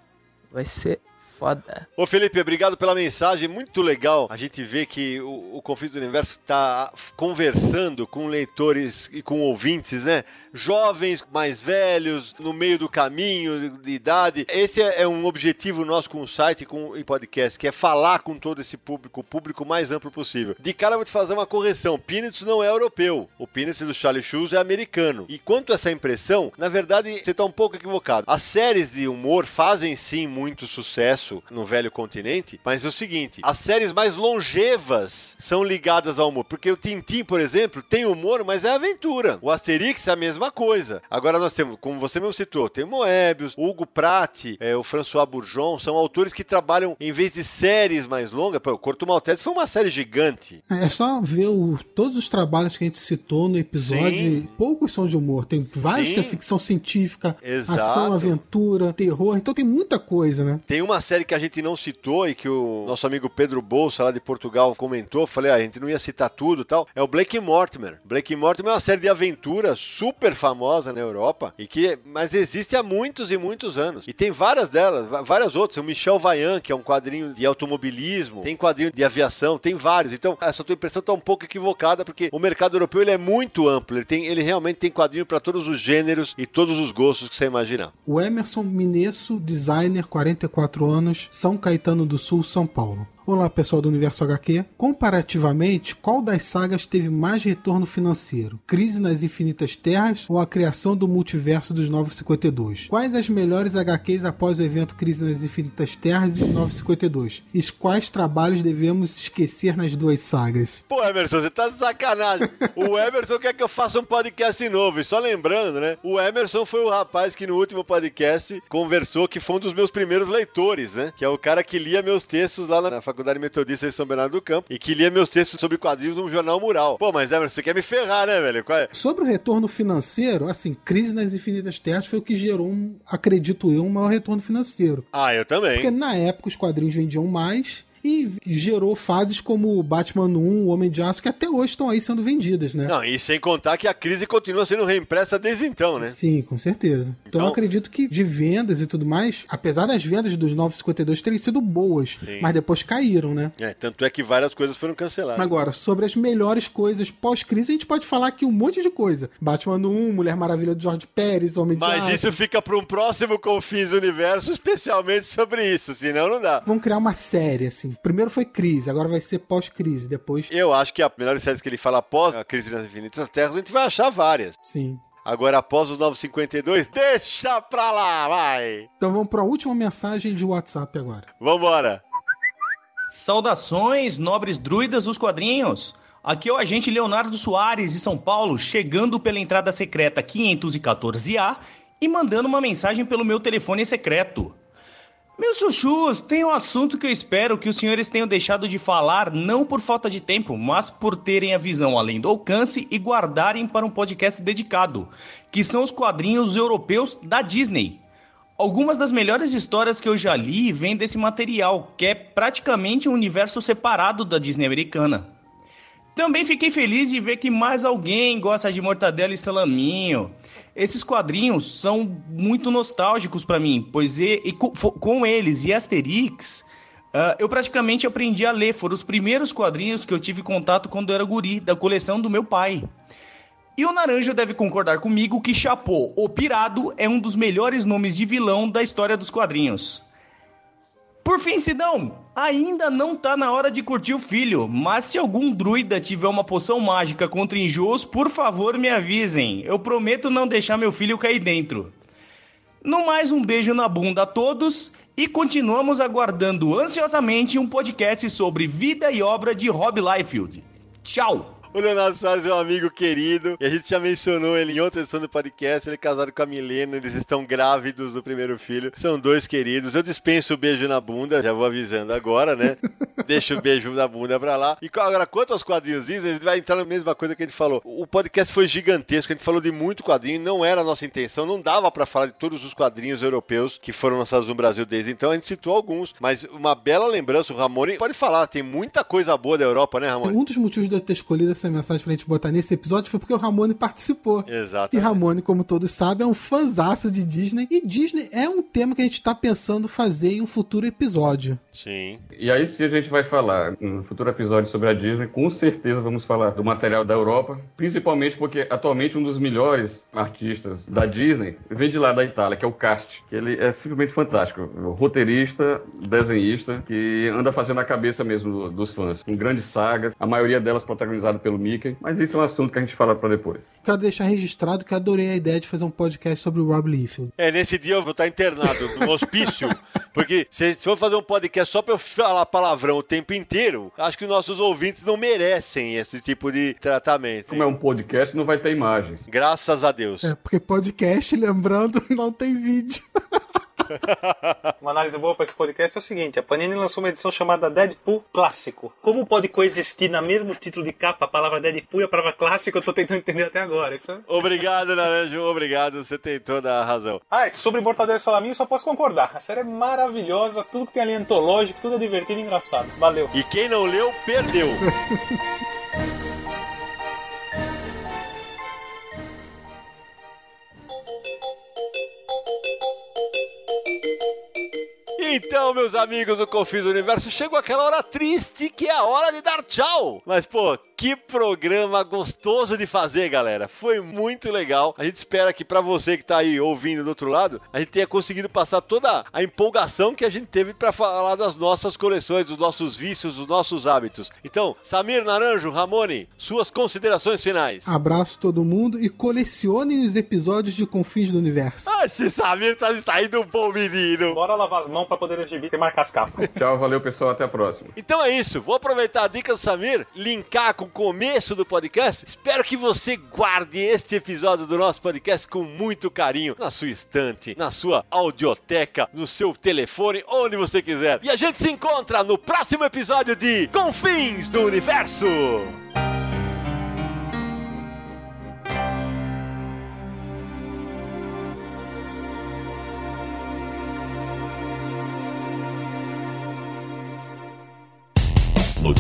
Vai ser foda. Ô Felipe, obrigado pela mensagem, muito legal a gente vê que o, o do Universo está conversando com leitores e com ouvintes, né? Jovens, mais velhos, no meio do caminho de idade. Esse é, é um objetivo nosso com o site com, e podcast, que é falar com todo esse público, o público mais amplo possível. De cara, eu vou te fazer uma correção. Peanuts não é europeu. O Peanuts do Charlie Schulz é americano. E quanto a essa impressão, na verdade, você está um pouco equivocado. As séries de humor fazem sim muito sucesso no velho continente, mas é o seguinte: as séries mais longevas são ligadas ao humor. Porque o Tintin, por exemplo, tem humor, mas é aventura. O Asterix é a mesma coisa. Agora nós temos, como você mesmo citou, tem Moebius, Hugo Pratt, é, o François Bourgeon, são autores que trabalham, em vez de séries mais longas, pô, o Corto Maltese foi uma série gigante. É só ver o, todos os trabalhos que a gente citou no episódio, Sim. poucos são de humor. Tem vários Sim. que é ficção científica, Exato. ação, aventura, terror, então tem muita coisa, né? Tem uma série que a gente não citou e que o nosso amigo Pedro Bolsa, lá de Portugal, comentou, falei, ah, a gente não ia citar tudo tal, é o Blake Mortimer. Blake Mortimer é uma série de aventura super famosa na Europa, e que, mas existe há muitos e muitos anos. E tem várias delas, várias outras. O Michel Vaillant, que é um quadrinho de automobilismo, tem quadrinho de aviação, tem vários. Então, essa tua impressão está um pouco equivocada, porque o mercado europeu ele é muito amplo, ele, tem, ele realmente tem quadrinho para todos os gêneros e todos os gostos que você imaginar. O Emerson Minesso, designer, 44 anos, São Caetano do Sul, São Paulo. Olá, pessoal do Universo HQ. Comparativamente, qual das sagas teve mais retorno financeiro? Crise nas Infinitas Terras ou a criação do multiverso dos 952? Quais as melhores HQs após o evento Crise nas Infinitas Terras e 952? E quais trabalhos devemos esquecer nas duas sagas? Pô, Emerson, você tá de sacanagem. o Emerson quer que eu faça um podcast novo. E só lembrando, né? O Emerson foi o rapaz que no último podcast conversou, que foi um dos meus primeiros leitores, né? Que é o cara que lia meus textos lá na faculdade Faculdade Metodista de São Bernardo do Campo e que lia meus textos sobre quadrinhos no jornal Mural. Pô, mas Emerson, você quer me ferrar, né, velho? É? Sobre o retorno financeiro, assim, Crise nas Infinitas Terras foi o que gerou, um, acredito eu, um maior retorno financeiro. Ah, eu também. Porque na época os quadrinhos vendiam mais e gerou fases como Batman 1, o Homem de Aço, que até hoje estão aí sendo vendidas, né? Não, e sem contar que a crise continua sendo reimpressa desde então, né? Sim, com certeza. Então, então eu acredito que de vendas e tudo mais, apesar das vendas dos 952 terem sido boas, Sim. mas depois caíram, né? É, tanto é que várias coisas foram canceladas. Agora, sobre as melhores coisas pós-crise, a gente pode falar aqui um monte de coisa. Batman 1, Mulher Maravilha do George Pérez, Homem de Mas Aço. isso fica para um próximo Confins do Universo, especialmente sobre isso, senão não dá. Vamos criar uma série, assim. Primeiro foi crise, agora vai ser pós-crise, depois... Eu acho que a melhor série que ele fala após a crise nas infinitas terras, a gente vai achar várias. Sim. Agora, após os 952, deixa pra lá, vai! Então vamos pra última mensagem de WhatsApp agora. Vambora! Saudações, nobres druidas dos quadrinhos! Aqui é o agente Leonardo Soares, de São Paulo, chegando pela entrada secreta 514A e mandando uma mensagem pelo meu telefone secreto. Meus chuchus, tem um assunto que eu espero que os senhores tenham deixado de falar, não por falta de tempo, mas por terem a visão além do alcance e guardarem para um podcast dedicado, que são os quadrinhos europeus da Disney. Algumas das melhores histórias que eu já li vêm desse material, que é praticamente um universo separado da Disney americana. Também fiquei feliz de ver que mais alguém gosta de mortadela e salaminho. Esses quadrinhos são muito nostálgicos para mim, pois e, e com, com, eles e Asterix, uh, eu praticamente aprendi a ler. Foram os primeiros quadrinhos que eu tive contato quando eu era guri, da coleção do meu pai. E o Naranja deve concordar comigo que Chapô, o Pirado, é um dos melhores nomes de vilão da história dos quadrinhos. Por fim, Sidão, ainda não tá na hora de curtir o filho, mas se algum druida tiver uma poção mágica contra enjoos, por favor me avisem. Eu prometo não deixar meu filho cair dentro. No mais, um beijo na bunda a todos e continuamos aguardando ansiosamente um podcast sobre vida e obra de Rob Liefeld. Tchau! O Leonardo Soares é um amigo querido e a gente já mencionou ele em outra edição do podcast. Ele é casado com a Milena, eles estão grávidos do primeiro filho. São dois queridos. Eu dispenso o beijo na bunda, já vou avisando agora, né? Deixa o beijo na bunda pra lá. E agora, quanto aos quadrinhos Disney, ele vai entrar na mesma coisa que a gente falou. O podcast foi gigantesco, a gente falou de muito quadrinho, não era a nossa intenção, não dava para falar de todos os quadrinhos europeus que foram lançados no Brasil desde então. A gente citou alguns, mas uma bela lembrança. O Ramone pode falar, tem muita coisa boa da Europa, né, Ramone? Um dos motivos de eu ter escolhido essa mensagem pra gente botar nesse episódio foi porque o Ramone participou. Exato. E Ramone, como todos sabem, é um fanzaço de Disney. E Disney é um tema que a gente tá pensando fazer em um futuro episódio. Sim. E aí, se a gente vai falar no futuro episódio sobre a Disney, com certeza vamos falar do material da Europa, principalmente porque atualmente um dos melhores artistas da Disney vem de lá da Itália, que é o Cast, que ele é simplesmente fantástico. Roteirista, desenhista, que anda fazendo a cabeça mesmo dos fãs. Com grandes sagas, a maioria delas protagonizada pelo Mickey, mas isso é um assunto que a gente fala para depois. Quero deixar registrado que adorei a ideia de fazer um podcast sobre o Rob Liefeld. É, nesse dia eu vou estar internado no hospício, porque se for fazer um podcast só pra eu falar palavrão o tempo inteiro, acho que os nossos ouvintes não merecem esse tipo de tratamento. Como é um podcast, não vai ter imagens. Graças a Deus. É, porque podcast, lembrando, não tem vídeo. Uma análise boa para esse podcast é o seguinte: a Panini lançou uma edição chamada Deadpool Clássico. Como pode coexistir no mesmo título de capa a palavra Deadpool e a palavra clássico? Eu tô tentando entender até agora. Isso... é- Obrigado, Naranjo, obrigado. Você tem toda a razão. Ah, sobre Mortadelo e Salaminho, só posso concordar. A série é maravilhosa, tudo que tem ali é antológico, tudo é divertido e engraçado. Valeu. E quem não leu, perdeu. Então, meus amigos do Confis Universo, chegou aquela hora triste que é a hora de dar tchau. Mas, pô, que programa gostoso de fazer, galera. Foi muito legal. A gente espera que pra você que tá aí ouvindo do outro lado, a gente tenha conseguido passar toda a empolgação que a gente teve pra falar das nossas coleções, dos nossos vícios, dos nossos hábitos. Então, Samir Naranjo, Ramone, suas considerações finais. Abraço todo mundo e colecionem os episódios de Confins do Universo. Ah, esse Samir tá saindo um bom menino. Bora lavar as mãos pra poder exibir sem marcar as capas. Tchau, valeu pessoal, até a próxima. Então é isso, vou aproveitar a dica do Samir, linkar com começo do podcast. Espero que você guarde este episódio do nosso podcast com muito carinho na sua estante, na sua audioteca, no seu telefone, onde você quiser. E a gente se encontra no próximo episódio de Confins do Universo.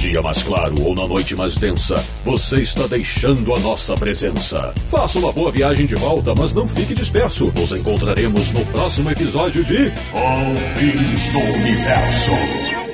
Dia mais claro ou na noite mais densa, você está deixando a nossa presença. Faça uma boa viagem de volta, mas não fique disperso. Nos encontraremos no próximo episódio de Confins do Universo.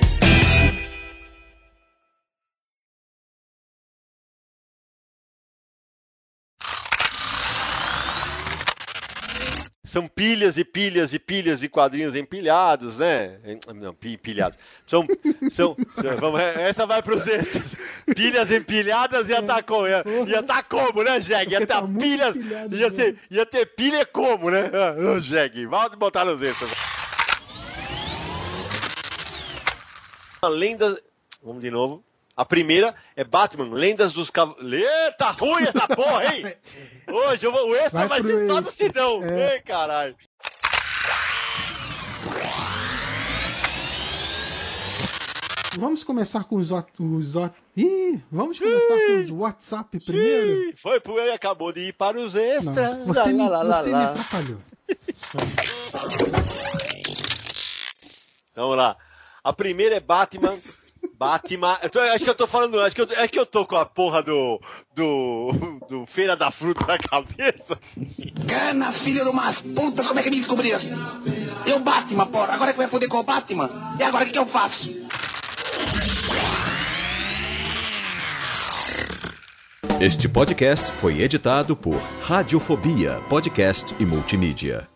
São pilhas e pilhas e pilhas de quadrinhos empilhados, né? Não, pi- empilhados. São. são, são- vamos- essa vai pros esses. Pilhas empilhadas estar como? Ia, ia tá como, né, Jeg? Ia estar tá muito pilhas. Ia mesmo. ter, ia ter pilha como, né? Ah, Jeg, volta botar nos extras. Além das. Vamos de novo. A primeira é Batman, Lendas dos Cavaleiros. Eita, ruim essa porra, hein? Hoje eu vou- o extra Vai vai, ser só do Sidão. É. Ei, caralho. Vamos começar com os... os Ih, vamos começar com os WhatsApp primeiro? Ih, Foi pro e acabou de ir para os extras. Não, você, me, Lá, lá, lá, você me lá. atrapalhou. Vamos lá. A primeira é Batman. Batman. Eu tô- acho que eu tô falando. Acho que eu, é que eu tô com a porra do. Do. Do Feira da Fruta na cabeça. Cana, filho de umas putas, como é que me descobriu aqui? Eu Batman, porra, agora que vai foder com o Batman? E agora o que, que eu faço? Este podcast foi editado por Radiofobia, podcast e multimídia.